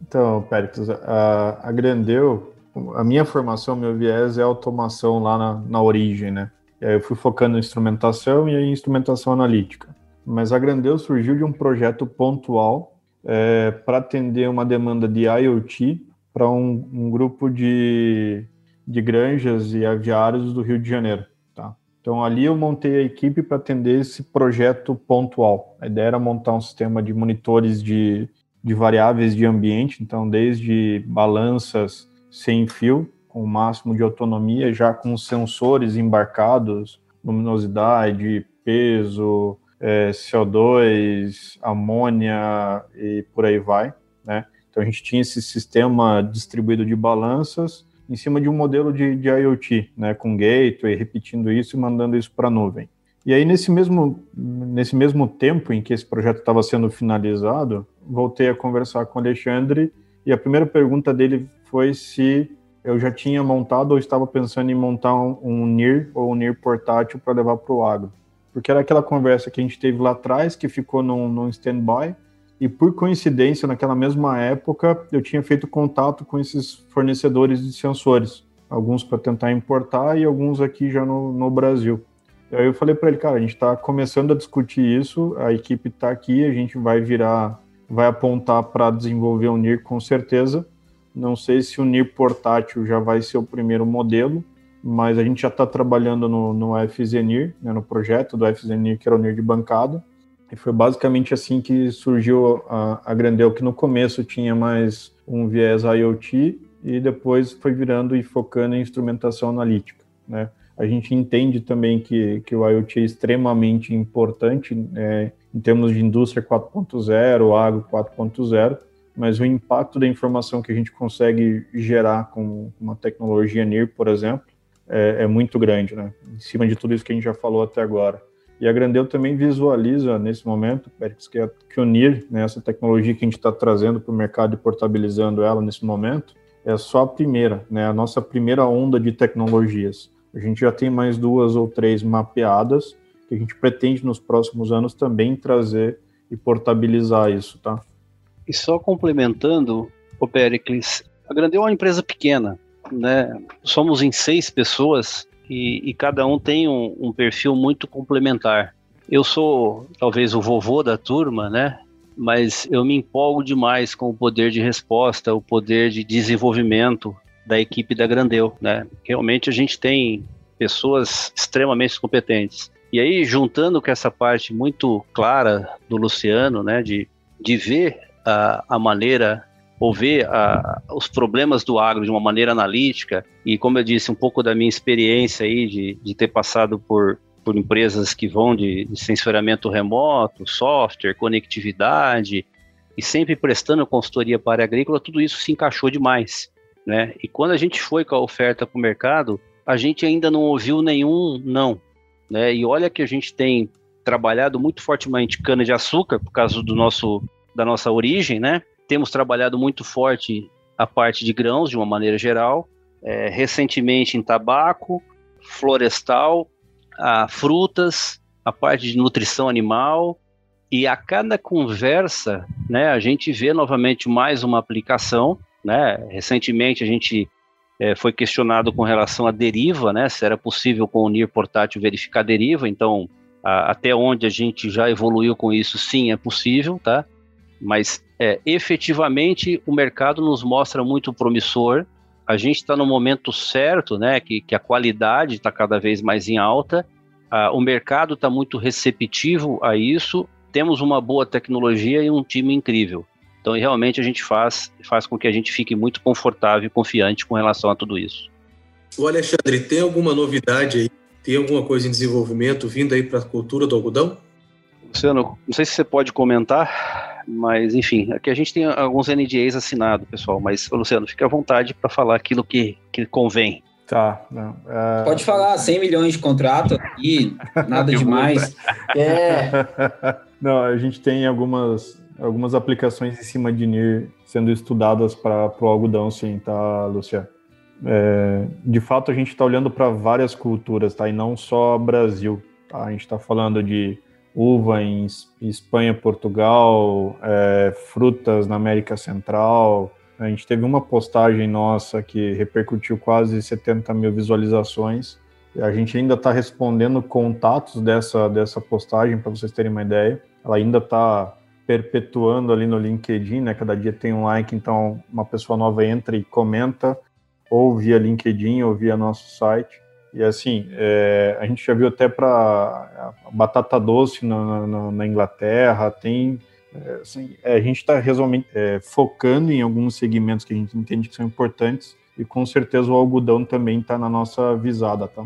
Então, Péricles, a, a Grandeu, a minha formação, meu viés é automação lá na, na origem, né? E aí eu fui focando em instrumentação e em instrumentação analítica. Mas a Grandeu surgiu de um projeto pontual é, para atender uma demanda de IoT para um, um, grupo de, de granjas e aviários do Rio de Janeiro. Então ali eu montei a equipe para atender esse projeto pontual. A ideia era montar um sistema de monitores de de variáveis de ambiente, então desde balanças sem fio, com o máximo de autonomia, já com sensores embarcados, luminosidade, peso, é, CO2, amônia e por aí vai, né? Então a gente tinha esse sistema distribuído de balanças em cima de um modelo de, de IoT, né, com gateway, repetindo isso e mandando isso para a nuvem. E aí, nesse mesmo, nesse mesmo tempo em que esse projeto estava sendo finalizado, voltei a conversar com o Alexandre e a primeira pergunta dele foi se eu já tinha montado ou estava pensando em montar um, um NIR ou um NIR portátil para levar para o agro. Porque era aquela conversa que a gente teve lá atrás, que ficou num, num stand-by, e por coincidência, naquela mesma época, eu tinha feito contato com esses fornecedores de sensores, alguns para tentar importar e alguns aqui já no, no Brasil. Aí eu falei para ele, cara, a gente está começando a discutir isso, a equipe está aqui, a gente vai virar, vai apontar para desenvolver o NIR com certeza. Não sei se o NIR portátil já vai ser o primeiro modelo, mas a gente já está trabalhando no, no FZNIR, né, no projeto do FZNIR, que era o NIR de bancada. E foi basicamente assim que surgiu a, a Grandel, que no começo tinha mais um viés IoT e depois foi virando e focando em instrumentação analítica, né? A gente entende também que, que o IoT é extremamente importante é, em termos de indústria 4.0, agro 4.0, mas o impacto da informação que a gente consegue gerar com uma tecnologia NIR, por exemplo, é, é, muito grande, né? Em cima de tudo isso que a gente já falou até agora. E a Grandeu também visualiza nesse momento, Pérez, que, é, que o NIR, né, essa tecnologia que a gente está trazendo para o mercado e portabilizando ela nesse momento, é só a primeira, né? A nossa primeira onda de tecnologias. A gente já tem mais duas ou três mapeadas que a gente pretende nos próximos anos também trazer e portabilizar isso, tá? E só complementando, o Pericles, a Grande é uma empresa pequena, né? Somos em seis pessoas e, e cada um tem um, um, perfil muito complementar. Eu sou talvez o vovô da turma, né? Mas eu me empolgo demais com o poder de resposta, o poder de desenvolvimento, da equipe da Grandeu, né? Realmente a gente tem pessoas extremamente competentes. E aí, juntando com essa parte muito clara do Luciano, né, de, de ver a, a maneira, ou ver a, os problemas do agro de uma maneira analítica, e como eu disse, um pouco da minha experiência aí de, de ter passado por, por empresas que vão de, de remoto, software, conectividade, e sempre prestando consultoria para a agrícola, tudo isso se encaixou demais. Né? E quando a gente foi com a oferta para o mercado, a gente ainda não ouviu nenhum não. né? E olha que a gente tem trabalhado muito fortemente cana de açúcar por causa do nosso da nossa origem, né? Temos trabalhado muito forte a parte de grãos de uma maneira geral, é, recentemente em tabaco, florestal, a frutas, a parte de nutrição animal, e a cada conversa, né, a gente vê novamente mais uma aplicação, né? Recentemente a gente é, foi questionado com relação à deriva, né? Se era possível com o NIR portátil verificar deriva, então a, até onde a gente já evoluiu com isso, sim, é possível, tá? Mas é, efetivamente o mercado nos mostra muito promissor. A gente está no momento certo, né? Que, que a qualidade está cada vez mais em alta. Ah, o mercado está muito receptivo a isso temos uma boa tecnologia e um time incrível. Então, realmente, a gente faz, faz com que a gente fique muito confortável e confiante com relação a tudo isso. O Alexandre, tem alguma novidade aí? Tem alguma coisa em desenvolvimento vindo aí para a cultura do algodão? Luciano, não sei se você pode comentar, mas enfim, aqui a gente tem alguns NDAs assinados, pessoal, mas Luciano, fique à vontade para falar aquilo que, que convém. Tá, não. É... Pode falar, 100 milhões de contrato aqui, nada demais. é. Não, a gente tem algumas, algumas aplicações em cima de NIR sendo estudadas para o algodão, sim, tá, Luciano? É, de fato, a gente está olhando para várias culturas, tá? E não só Brasil. Tá? A gente está falando de uva em Espanha, Portugal, é, frutas na América Central, a gente teve uma postagem nossa que repercutiu quase 70 mil visualizações. A gente ainda está respondendo contatos dessa, dessa postagem, para vocês terem uma ideia. Ela ainda está perpetuando ali no LinkedIn, né? Cada dia tem um like, então uma pessoa nova entra e comenta, ou via LinkedIn, ou via nosso site. E assim, é, a gente já viu até para batata doce na, na, na Inglaterra, tem é, assim, é, a gente está é, focando em alguns segmentos que a gente entende que são importantes e com certeza o algodão também está na nossa visada, tá?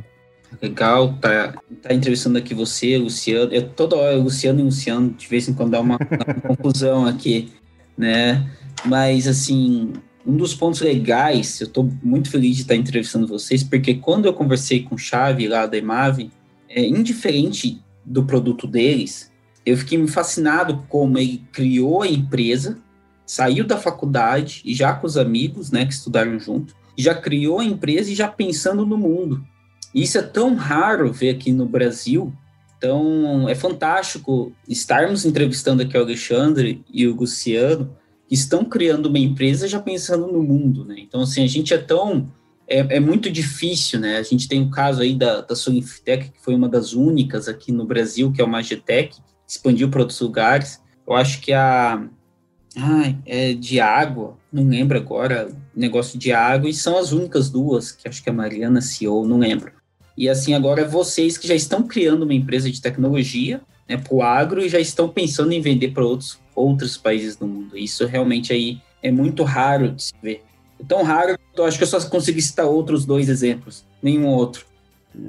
Legal, tá, tá entrevistando aqui você, Luciano. Eu toda hora, Luciano e Luciano, de vez em quando dá uma, uma confusão aqui, né? Mas, assim, um dos pontos legais, eu estou muito feliz de estar entrevistando vocês, porque quando eu conversei com o Chave lá da Emave, é indiferente do produto deles, eu fiquei fascinado como ele criou a empresa, saiu da faculdade e já com os amigos, né, que estudaram junto, já criou a empresa e já pensando no mundo. Isso é tão raro ver aqui no Brasil. Então, é fantástico estarmos entrevistando aqui o Alexandre e o Luciano, que estão criando uma empresa já pensando no mundo, né? Então, assim, a gente é tão... É, é muito difícil, né? A gente tem o caso aí da, da Solintec, que foi uma das únicas aqui no Brasil, que é o Magitec, expandiu para outros lugares. Eu acho que a. Ai, é de água, não lembro agora, negócio de água, e são as únicas duas, que acho que a Mariana CEO, não lembro. E assim, agora vocês que já estão criando uma empresa de tecnologia né, para o agro e já estão pensando em vender para outros, outros países do mundo. Isso realmente aí é muito raro de se ver. É tão raro, eu acho que eu só consegui citar outros dois exemplos, nenhum outro.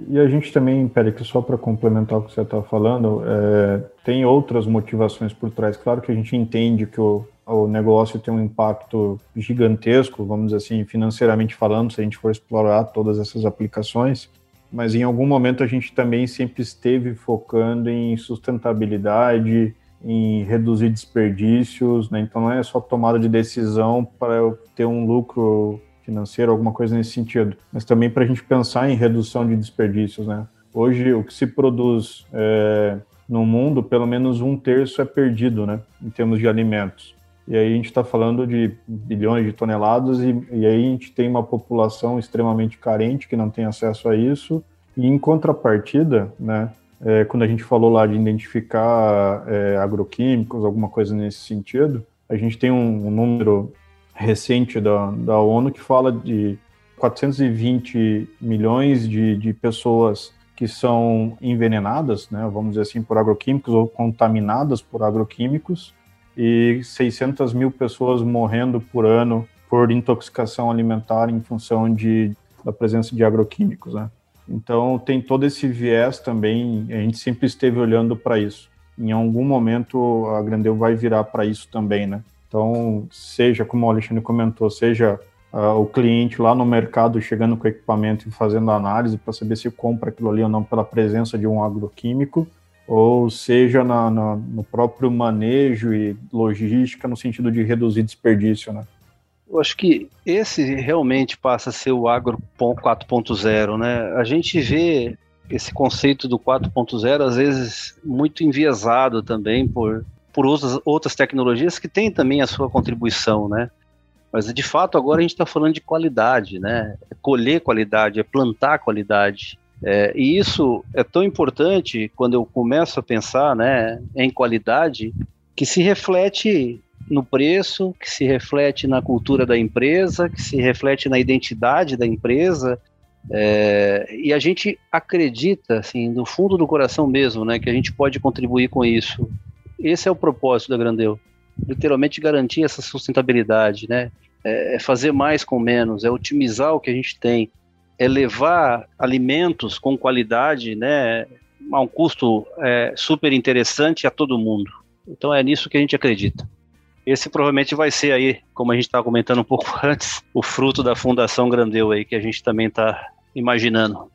E a gente também, Pérez, só para complementar o que você estava falando, é, tem outras motivações por trás. Claro que a gente entende que o, o negócio tem um impacto gigantesco, vamos dizer assim, financeiramente falando, se a gente for explorar todas essas aplicações, mas em algum momento a gente também sempre esteve focando em sustentabilidade, em reduzir desperdícios, né? então não é só tomada de decisão para eu ter um lucro financeiro, alguma coisa nesse sentido, mas também para a gente pensar em redução de desperdícios, né? Hoje, o que se produz é, no mundo, pelo menos um terço é perdido, né? Em termos de alimentos. E aí a gente está falando de bilhões de toneladas e, e aí a gente tem uma população extremamente carente que não tem acesso a isso. E em contrapartida, né? É, quando a gente falou lá de identificar é, agroquímicos, alguma coisa nesse sentido, a gente tem um, um número recente da, da ONU que fala de 420 milhões de, de pessoas que são envenenadas, né, vamos dizer assim, por agroquímicos ou contaminadas por agroquímicos e 600 mil pessoas morrendo por ano por intoxicação alimentar em função de, da presença de agroquímicos, né? Então tem todo esse viés também, a gente sempre esteve olhando para isso. Em algum momento a Grandeu vai virar para isso também, né? Então, seja, como o Alexandre comentou, seja uh, o cliente lá no mercado chegando com o equipamento e fazendo análise para saber se compra aquilo ali ou não pela presença de um agroquímico, ou seja na, na, no próprio manejo e logística no sentido de reduzir desperdício, né? Eu acho que esse realmente passa a ser o agro 4.0, né? A gente vê esse conceito do 4.0 às vezes muito enviesado também por, por outras, outras tecnologias que têm também a sua contribuição, né? Mas de fato agora a gente está falando de qualidade, né? É colher qualidade, é plantar qualidade. É, e isso é tão importante quando eu começo a pensar né, em qualidade que se reflete no preço, que se reflete na cultura da empresa, que se reflete na identidade da empresa. É, e a gente acredita, assim, no fundo do coração mesmo, né, que a gente pode contribuir com isso. Esse é o propósito da Grandeu. Literalmente garantir essa sustentabilidade, né? É, é fazer mais com menos, é otimizar o que a gente tem, é levar alimentos com qualidade, né, a um custo é, super interessante a todo mundo. Então é nisso que a gente acredita. Esse provavelmente vai ser aí, como a gente estava comentando um pouco antes, o fruto da Fundação Grandeu aí, que a gente também está imaginando.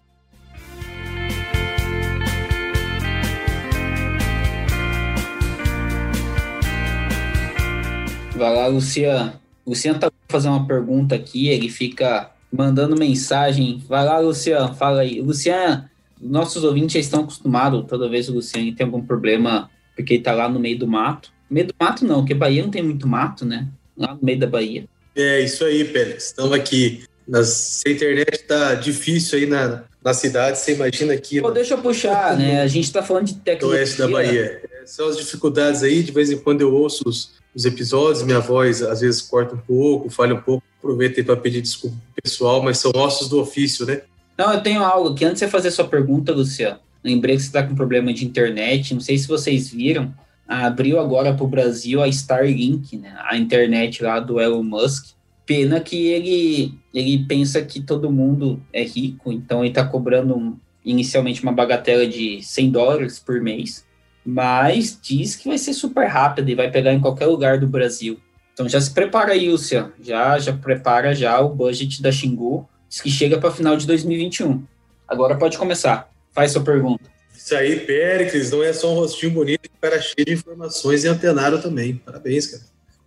Vai lá, Luciano. Luciano tá fazendo uma pergunta aqui, ele fica mandando mensagem. Vai lá, Luciano, fala aí. Luciano, nossos ouvintes já estão acostumados, toda vez o Luciano tem algum problema, porque ele tá lá no meio do mato, meio do mato não, porque Bahia não tem muito mato, né? Lá no meio da Bahia. É, isso aí, Pérez. Estamos aqui. Nas, se a internet tá difícil aí na, na cidade, você imagina aqui. Pô, deixa eu puxar, né? A gente tá falando de tecnologia. oeste da Bahia. É, são as dificuldades aí, de vez em quando eu ouço os, os episódios, minha voz às vezes corta um pouco, falha um pouco. Aproveitei para pedir desculpa pessoal, mas são ossos do ofício, né? Não, eu tenho algo que antes de fazer sua pergunta, Luciano, lembrei que você está com problema de internet, não sei se vocês viram, abriu agora para o Brasil a Starlink, né, a internet lá do Elon Musk. Pena que ele, ele pensa que todo mundo é rico, então ele está cobrando inicialmente uma bagatela de 100 dólares por mês, mas diz que vai ser super rápido e vai pegar em qualquer lugar do Brasil. Então já se prepara aí, Luciano, já, já prepara já o budget da Xingu, diz que chega para final de 2021. Agora pode começar, faz sua pergunta. Isso aí, Péricles, não é só um rostinho bonito, cara cheio de informações e antenário também. Parabéns, cara.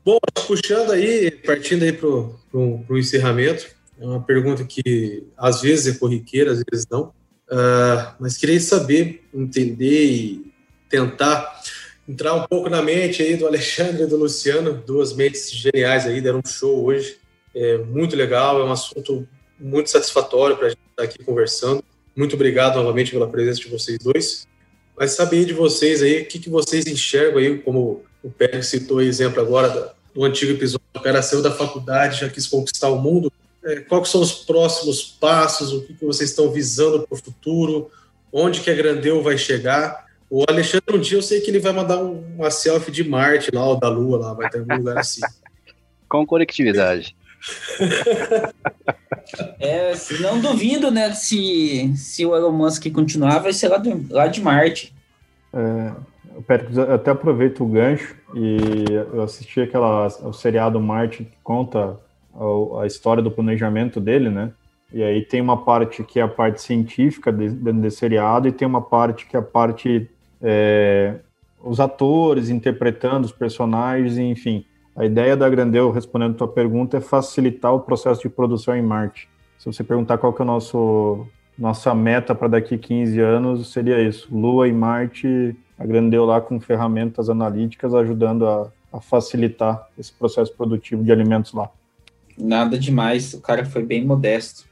Bom, puxando aí, partindo aí para o encerramento, é uma pergunta que às vezes é corriqueira, às vezes não, uh, mas queria saber, entender e tentar entrar um pouco na mente aí do Alexandre e do Luciano, duas mentes geniais aí, deram um show hoje, é muito legal, é um assunto muito satisfatório para a gente estar aqui conversando. Muito obrigado novamente pela presença de vocês dois. Mas saber de vocês aí, o que, que vocês enxergam aí, como o Pedro citou exemplo agora do antigo episódio, o cara saiu da faculdade, já quis conquistar o mundo. É, quais são os próximos passos, o que, que vocês estão visando para o futuro, onde que a Grandeu vai chegar. O Alexandre, um dia eu sei que ele vai mandar uma selfie de Marte lá, ou da Lua lá, vai ter um lugar assim. Com conectividade. É, não duvido, né, se, se o Elon Musk continuar, vai ser lá, do, lá de Marte. É, eu até aproveito o gancho e eu assisti aquela, o seriado Marte que conta a, a, história do planejamento dele, né? E aí tem uma parte que é a parte científica dentro desse seriado e tem uma parte que é a parte é, os atores interpretando os personagens, enfim. A ideia da Grandeu, respondendo a tua pergunta, é facilitar o processo de produção em Marte. Se você perguntar qual que é nosso nossa meta para daqui 15 anos, seria isso. Lua e Marte, a Grandeu lá com ferramentas analíticas ajudando a, a facilitar esse processo produtivo de alimentos lá. Nada demais, o cara foi bem modesto.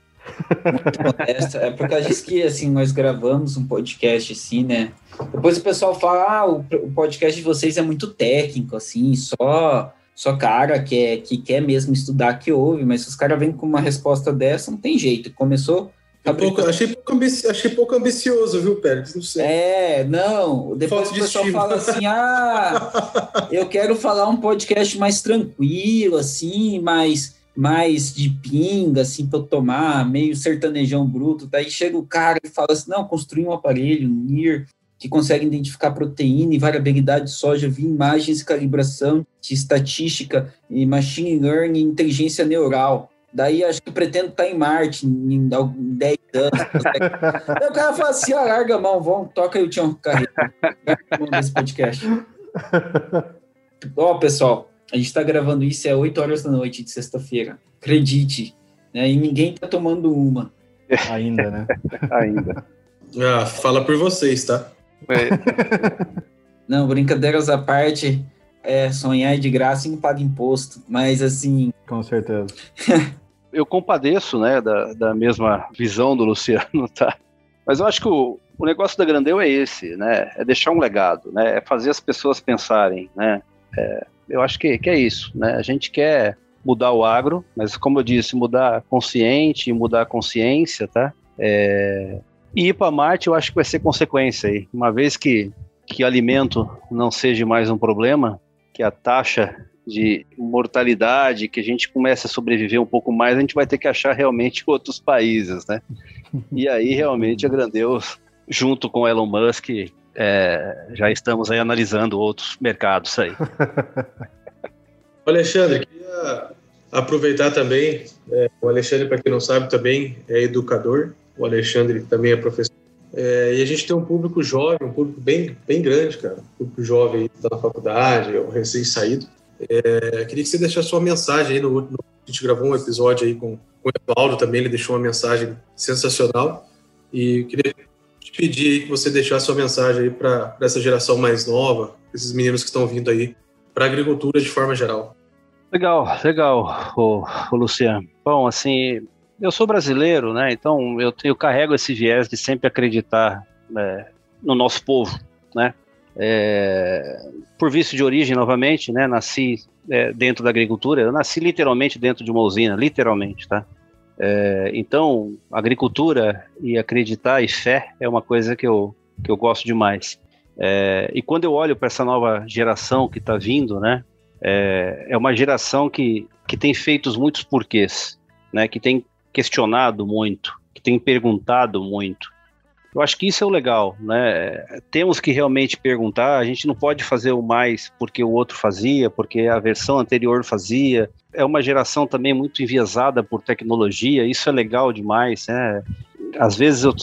Modesto. É porque a gente que assim, nós gravamos um podcast assim, né? Depois o pessoal fala, ah, o, podcast de vocês é muito técnico, assim, só só cara que, é, que quer mesmo estudar que ouve, mas se os caras vêm com uma resposta dessa, não tem jeito. Começou. É pouco, achei, pouco ambici, achei pouco ambicioso, viu, Pérez? Não sei. É, não. Depois Falta o pessoal fala assim: ah, eu quero falar um podcast mais tranquilo, assim, mais, mais de pinga, assim, para eu tomar, meio sertanejão bruto. Daí chega o cara e fala assim: não, construir um aparelho, um NIR, que consegue identificar proteína e variabilidade de soja via imagens calibração de estatística e machine learning inteligência neural. Daí acho que pretendo estar em Marte em 10 anos. Aí o cara fala assim: ó, larga a mão, vamos, toca aí o Tião Carreiro. nesse podcast. Ó, pessoal, a gente está gravando isso é 8 horas da noite de sexta-feira. Acredite. Né? E ninguém tá tomando uma. Ainda, né? Ainda. Ah, fala por vocês, tá? É, Não, brincadeiras à parte, é, sonhar é de graça e não paga imposto. Mas assim, Com certeza. eu compadeço, né, da, da mesma visão do Luciano, tá? Mas eu acho que o, o negócio da Grandeu é esse, né? É deixar um legado, né? É fazer as pessoas pensarem, né? É, eu acho que, que é isso, né? A gente quer mudar o agro, mas como eu disse, mudar consciente, mudar a consciência, tá? É, e ir para Marte eu acho que vai ser consequência aí. Uma vez que, que alimento não seja mais um problema, que a taxa de mortalidade, que a gente comece a sobreviver um pouco mais, a gente vai ter que achar realmente outros países, né? E aí realmente a Grandeus, junto com Elon Musk, é, já estamos aí analisando outros mercados aí. Alexandre, queria aproveitar também. é, o Alexandre, para quem não sabe, também é educador. O Alexandre também é professor. É, e a gente tem um público jovem, um público bem, bem grande, cara. Um público jovem aí faculdade, ou recém-saído. É, queria que você deixasse sua mensagem aí. No, no- a gente gravou um episódio aí com, com o Evaldo também, ele deixou uma mensagem sensacional. E queria pedir que você deixasse sua mensagem aí para essa geração mais nova, esses meninos que estão vindo aí, para a agricultura de forma geral. Legal, legal, o, Luciano. Bom, assim, eu sou brasileiro, né? Então eu, eu carrego esse viés de sempre acreditar né, no nosso povo, né? É, por vício de origem, novamente, né? Nasci é, dentro da agricultura. Eu nasci literalmente dentro de uma usina, literalmente, tá? É, então, agricultura e acreditar e fé é uma coisa que eu, que eu gosto demais. É, e quando eu olho para essa nova geração que está vindo, né? É, é uma geração que, que tem feito muitos porquês, né? Que tem questionado muito, que tem perguntado muito. Eu acho que isso é o legal, né? Temos que realmente perguntar. A gente não pode fazer o mais porque o outro fazia, porque a versão anterior fazia. É uma geração também muito enviesada por tecnologia. Isso é legal demais, né? Às vezes eu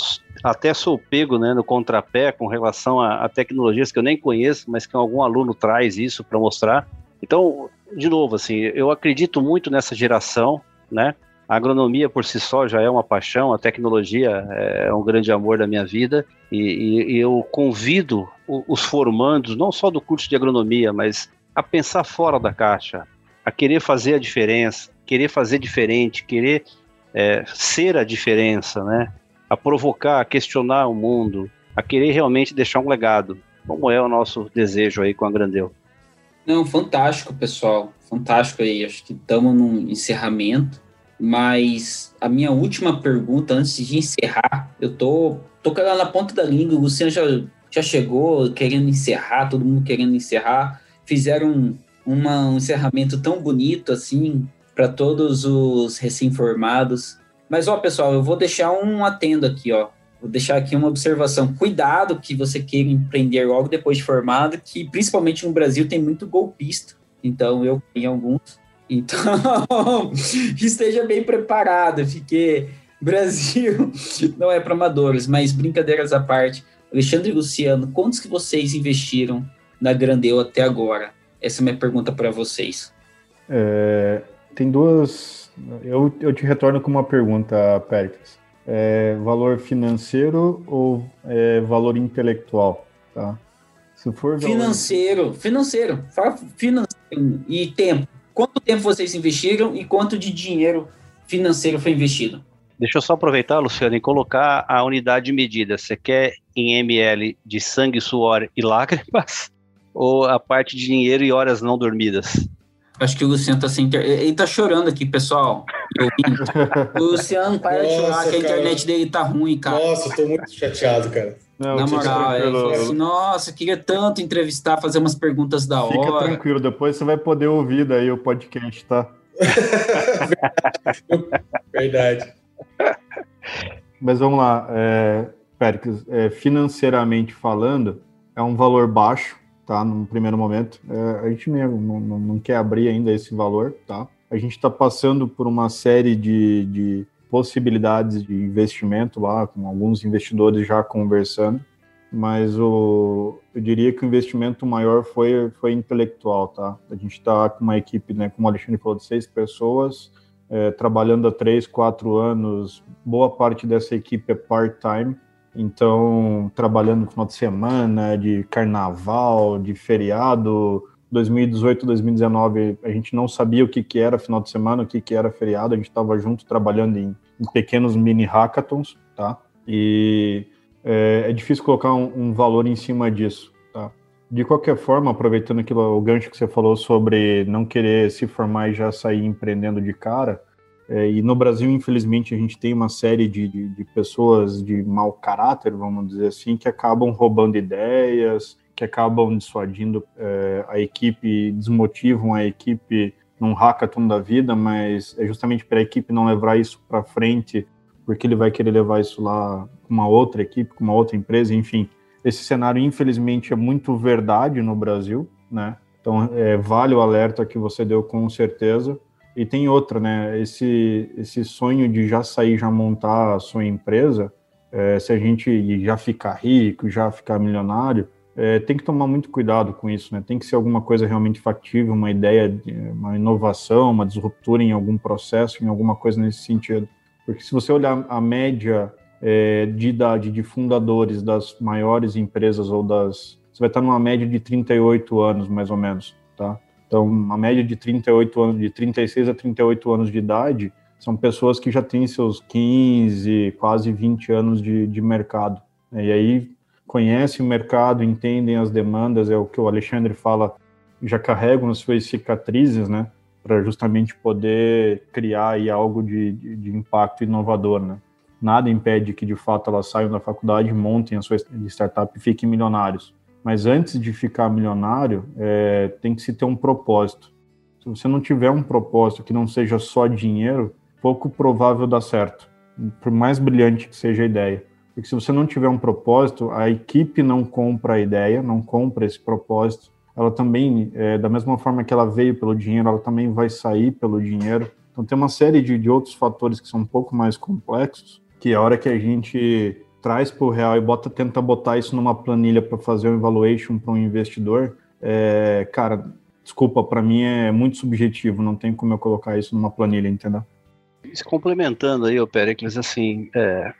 até sou pego né, no contrapé com relação a, a tecnologias que eu nem conheço, mas que algum aluno traz isso para mostrar. Então, de novo, assim, eu acredito muito nessa geração, né? A agronomia por si só já é uma paixão, a tecnologia é um grande amor da minha vida e, e, e eu convido os formandos, não só do curso de agronomia, mas a pensar fora da caixa, a querer fazer a diferença, querer fazer diferente, querer é, ser a diferença, né? A provocar, a questionar o mundo, a querer realmente deixar um legado, como é o nosso desejo aí com a Grandeu. Não, fantástico, pessoal. Fantástico aí. Acho que estamos num encerramento. Mas a minha última pergunta, antes de encerrar, eu tô, tô ela na ponta da língua. O Luciano já, já chegou querendo encerrar, todo mundo querendo encerrar. Fizeram um, uma, um encerramento tão bonito assim para todos os recém-formados. Mas, ó, pessoal, eu vou deixar um atendo aqui, ó. Vou deixar aqui uma observação. Cuidado que você queira empreender logo depois de formado, que principalmente no Brasil tem muito golpista. Então, eu tenho alguns. Então, esteja bem preparado, porque Brasil não é para amadores, mas brincadeiras à parte. Alexandre e Luciano, quantos que vocês investiram na Grandeu até agora? Essa é a minha pergunta para vocês. É, tem duas. Eu, eu te retorno com uma pergunta, Péricles. É, valor financeiro ou é, valor intelectual? Tá? Se for valor... financeiro, financeiro, financeiro e tempo. Quanto tempo vocês investiram e quanto de dinheiro financeiro foi investido? Deixa eu só aproveitar, Luciano, e colocar a unidade de medida. Você quer em ml de sangue, suor e lágrimas? Ou a parte de dinheiro e horas não dormidas? Acho que o Luciano tá sem inter... Ele tá chorando aqui, pessoal. o Luciano, para de chorar, que a internet dele tá ruim, cara. Nossa, tô muito chateado, cara. Não, Na moral, é, assim, nossa, queria tanto entrevistar, fazer umas perguntas da Fica hora. Fica tranquilo, depois você vai poder ouvir daí o podcast, tá? Verdade. Mas vamos lá, é, Péricles, é, financeiramente falando, é um valor baixo, tá? No primeiro momento. É, a gente não, não, não, quer abrir ainda esse valor, tá? A gente está passando por uma série de, de possibilidades de investimento lá, com alguns investidores já conversando, mas o, eu diria que o investimento maior foi, foi intelectual, tá? A gente está com uma equipe, né, como o Alexandre falou, de seis pessoas, é, trabalhando há três, quatro anos, boa parte dessa equipe é part-time, então trabalhando no final de semana, de carnaval, de feriado, 2018, 2019, a gente não sabia o que, que era final de semana, o que, que era feriado, a gente estava junto trabalhando em, em, pequenos mini hackathons, tá? E é, é difícil colocar um, um, valor em cima disso, tá? De qualquer forma, aproveitando aquilo, o gancho que você falou sobre não querer se formar e já sair empreendendo de cara, é, e no Brasil, infelizmente, a gente tem uma série de, de, de pessoas de mau caráter, vamos dizer assim, que acabam roubando ideias, que acabam dissuadindo é, a equipe, desmotivam a equipe num hackathon da vida, mas é justamente para a equipe não levar isso para frente, porque ele vai querer levar isso lá com uma outra equipe, com uma outra empresa, enfim. Esse cenário, infelizmente, é muito verdade no Brasil, né? Então, é, vale o alerta que você deu com certeza. E tem outra, né? Esse, esse sonho de já sair, já montar a sua empresa, é, se a gente já ficar rico, já ficar milionário, é, tem que tomar muito cuidado com isso, né? Tem que ser alguma coisa realmente factível, uma ideia, uma inovação, uma disruptura em algum processo, em alguma coisa nesse sentido. Porque se você olhar a média é, de idade de fundadores das maiores empresas ou das... Você vai estar numa média de 38 anos, mais ou menos, tá? Então, uma média de 38 anos, de 36 a 38 anos de idade, são pessoas que já têm seus 15, quase 20 anos de, de mercado. E aí conhecem o mercado, entendem as demandas, é o que o Alexandre fala, já carregam as suas cicatrizes, né, para justamente poder criar aí algo de, de, de, impacto inovador, né. Nada impede que de fato elas saiam da faculdade, montem a sua startup e fiquem milionários. Mas antes de ficar milionário, é, tem que se ter um propósito. Se você não tiver um propósito que não seja só dinheiro, pouco provável dar certo, por mais brilhante que seja a ideia. Porque se você não tiver um propósito, a equipe não compra a ideia, não compra esse propósito. Ela também, é, da mesma forma que ela veio pelo dinheiro, ela também vai sair pelo dinheiro. Então tem uma série de, de outros fatores que são um pouco mais complexos, que a hora que a gente traz para o real e bota, tenta botar isso numa planilha para fazer um evaluation para um investidor, é, cara, desculpa, para mim é muito subjetivo, não tem como eu colocar isso numa planilha, entendeu? Complementando aí, Pericles, assim, é,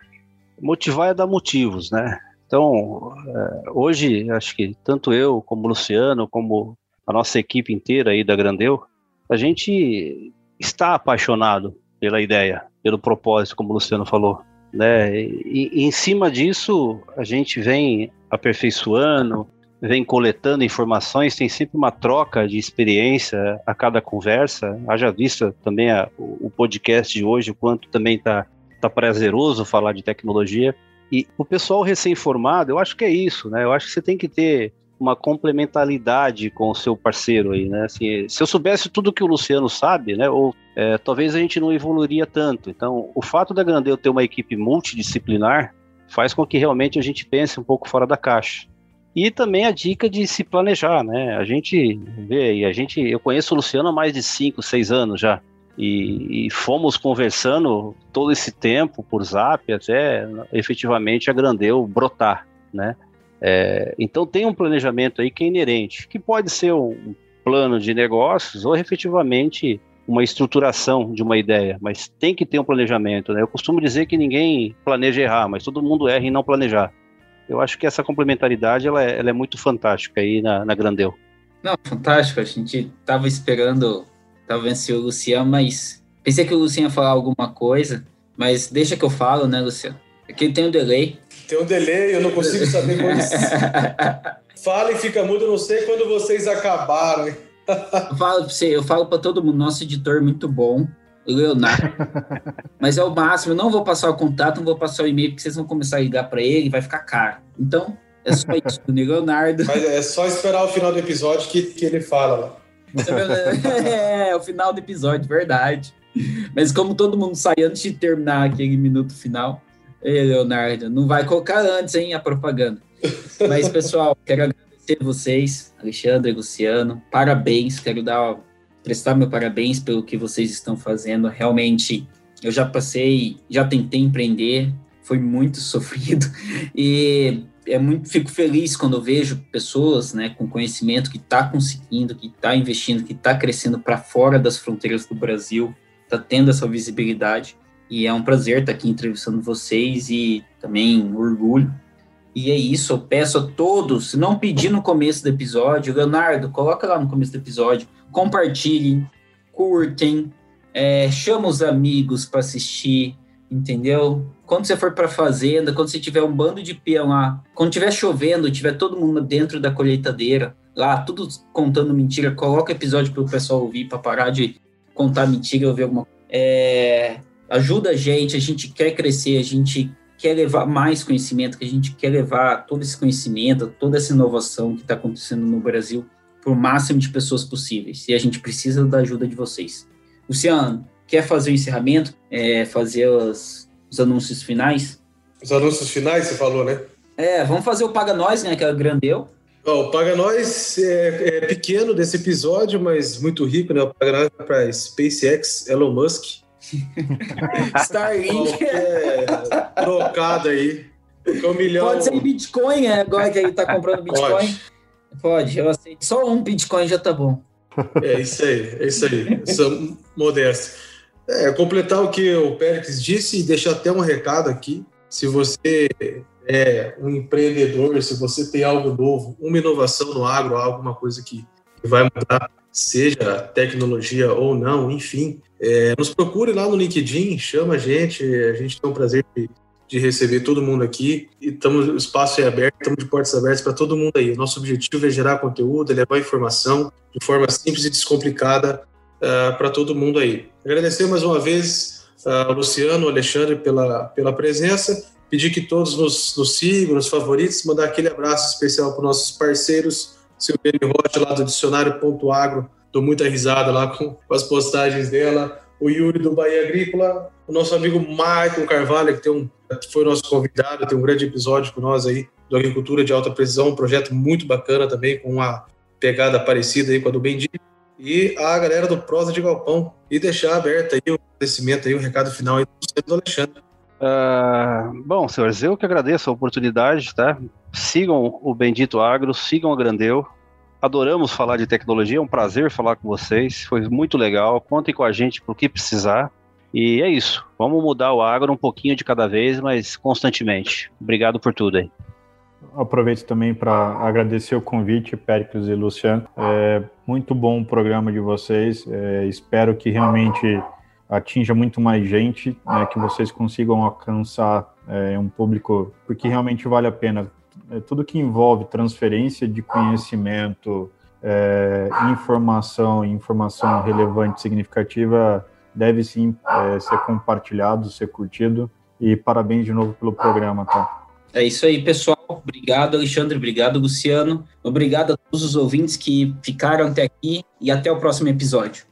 motivar é dar motivos, né? Então, é, hoje, acho que tanto eu, como o Luciano, como a nossa equipe inteira aí da Grandeu, a gente está apaixonado pela ideia, pelo propósito, como o Luciano falou. Né? E, e em cima disso, a gente vem aperfeiçoando, vem coletando informações, tem sempre uma troca de experiência a cada conversa. Haja vista também a, o podcast de hoje, o quanto também está tá prazeroso falar de tecnologia. E o pessoal recém-formado, eu acho que é isso, né? Eu acho que você tem que ter uma complementaridade com o seu parceiro aí, né? Assim, se eu soubesse tudo que o Luciano sabe, né? Ou é, talvez a gente não evoluiria tanto. Então, o fato da Grandeu ter uma equipe multidisciplinar faz com que realmente a gente pense um pouco fora da caixa. E também a dica de se planejar, né? A gente vê, e a gente, eu conheço o Luciano há mais de 5, 6 anos já. E, e, fomos conversando todo esse tempo por zap até efetivamente a Grandeu brotar, né? É, então tem um planejamento aí que é inerente, que pode ser um plano de negócios ou efetivamente uma estruturação de uma ideia, mas tem que ter um planejamento, né? Eu costumo dizer que ninguém planeja errar, mas todo mundo erra em não planejar. Eu acho que essa complementaridade ela é, ela é muito fantástica aí na, na Grandeu. Não, fantástico. A gente tava esperando Tava se o Luciano, mas pensei que o Luciano ia falar alguma coisa, mas deixa que eu falo, né, Luciano? Aqui tem um delay. Tem um delay, eu não consigo saber quando. Fala e fica mudo, eu não sei quando vocês acabaram. eu falo pra você, eu falo para todo mundo, nosso editor é muito bom, o Leonardo. Mas é o máximo, eu não vou passar o contato, não vou passar o e-mail, porque vocês vão começar a ligar para ele, vai ficar caro. Então, é só isso, Leonardo. Mas é só esperar o final do episódio que, que ele fala lá. é, o final do episódio, verdade. Mas como todo mundo sai antes de terminar aquele minuto final, Ei, Leonardo, não vai colocar antes, hein, a propaganda. Mas, pessoal, quero agradecer vocês, Alexandre, Luciano, parabéns, quero dar prestar meu parabéns pelo que vocês estão fazendo. Realmente, eu já passei, já tentei empreender, foi muito sofrido e é muito fico feliz quando eu vejo pessoas, né, com conhecimento que está conseguindo, que está investindo, que está crescendo para fora das fronteiras do Brasil, está tendo essa visibilidade. E é um prazer estar tá aqui entrevistando vocês e também orgulho. E é isso, eu peço a todos, se não pedir no começo do episódio, Leonardo, coloca lá no começo do episódio, compartilhem, curtem, é, chama os amigos para assistir, entendeu? Quando você for para fazenda, quando você tiver um bando de peão lá, quando tiver chovendo, tiver todo mundo dentro da colheitadeira, lá, tudo contando mentira, coloca episódio para o pessoal ouvir, para parar de contar mentira, ouvir alguma coisa. É, ajuda a gente, a gente quer crescer, a gente quer levar mais conhecimento, que a gente quer levar todo esse conhecimento, toda essa inovação que está acontecendo no Brasil para o máximo de pessoas possíveis. E a gente precisa da ajuda de vocês. Luciano, quer fazer o encerramento? É, fazer os, os anúncios finais? Os anúncios finais, você falou, né? É, vamos fazer o Paga Nós, né? Que é grandeu. Oh, o Paga Nós é, é, pequeno desse episódio, mas muito rico, né? O Paga Nós é para SpaceX, Elon Musk. Starlink. é trocado aí. Um milhão. Pode ser em Bitcoin, é, agora que ele tá comprando Bitcoin. Pode. Pode, eu aceito. Só um Bitcoin já tá bom. É isso aí, é isso aí. Sou modesto. É, completar o que o Pérez disse e deixar até um recado aqui. Se você é um empreendedor, se você tem algo novo, uma inovação no agro, alguma coisa que vai mudar, seja tecnologia ou não, enfim, é, nos procure lá no LinkedIn, chama a gente, a gente tem um prazer de, de receber todo mundo aqui e tamo, o espaço é aberto, estamos de portas abertas para todo mundo aí. Nosso objetivo é gerar conteúdo, levar informação de forma simples e descomplicada uh, ah, para todo mundo aí. Agradecer mais uma vez ao Luciano, ao Alexandre pela, pela presença, pedir que todos nos, nos sigam, nos favoritos, mandar aquele abraço especial para nossos parceiros, Silviane Rocha, lá do dicionário.agro, dou muita risada lá com, com, as postagens dela, o Yuri do Bahia Agrícola, o nosso amigo Michael Carvalho, que, tem um, foi nosso convidado, tem um grande episódio com nós aí, do Agricultura de Alta Precisão, um projeto muito bacana também, com uma pegada parecida aí com a do Bendito, e a galera do Prosa de Galpão, e deixar aberto aí o agradecimento aí, o recado final aí do Alexandre. Uh, bom, senhores, eu que agradeço a oportunidade, tá? Sigam o Bendito Agro, sigam a Grandeu. Adoramos falar de tecnologia, é um prazer falar com vocês, foi muito legal. Contem com a gente para o que precisar. E é isso, vamos mudar o agro um pouquinho de cada vez, mas constantemente. Obrigado por tudo aí. Aproveito também para agradecer o convite, Péricles e Luciano. É muito bom o programa de vocês. É, espero que realmente atinja muito mais gente, né, que vocês consigam alcançar é, um público, porque realmente vale a pena. É, tudo que envolve transferência de conhecimento, é, informação, informação relevante, significativa, deve sim é, ser compartilhado, ser curtido. E parabéns de novo pelo programa, tá? É isso aí, pessoal. Obrigado, Alexandre. Obrigado, Luciano. Obrigado a todos os ouvintes que ficaram até aqui e até o próximo episódio.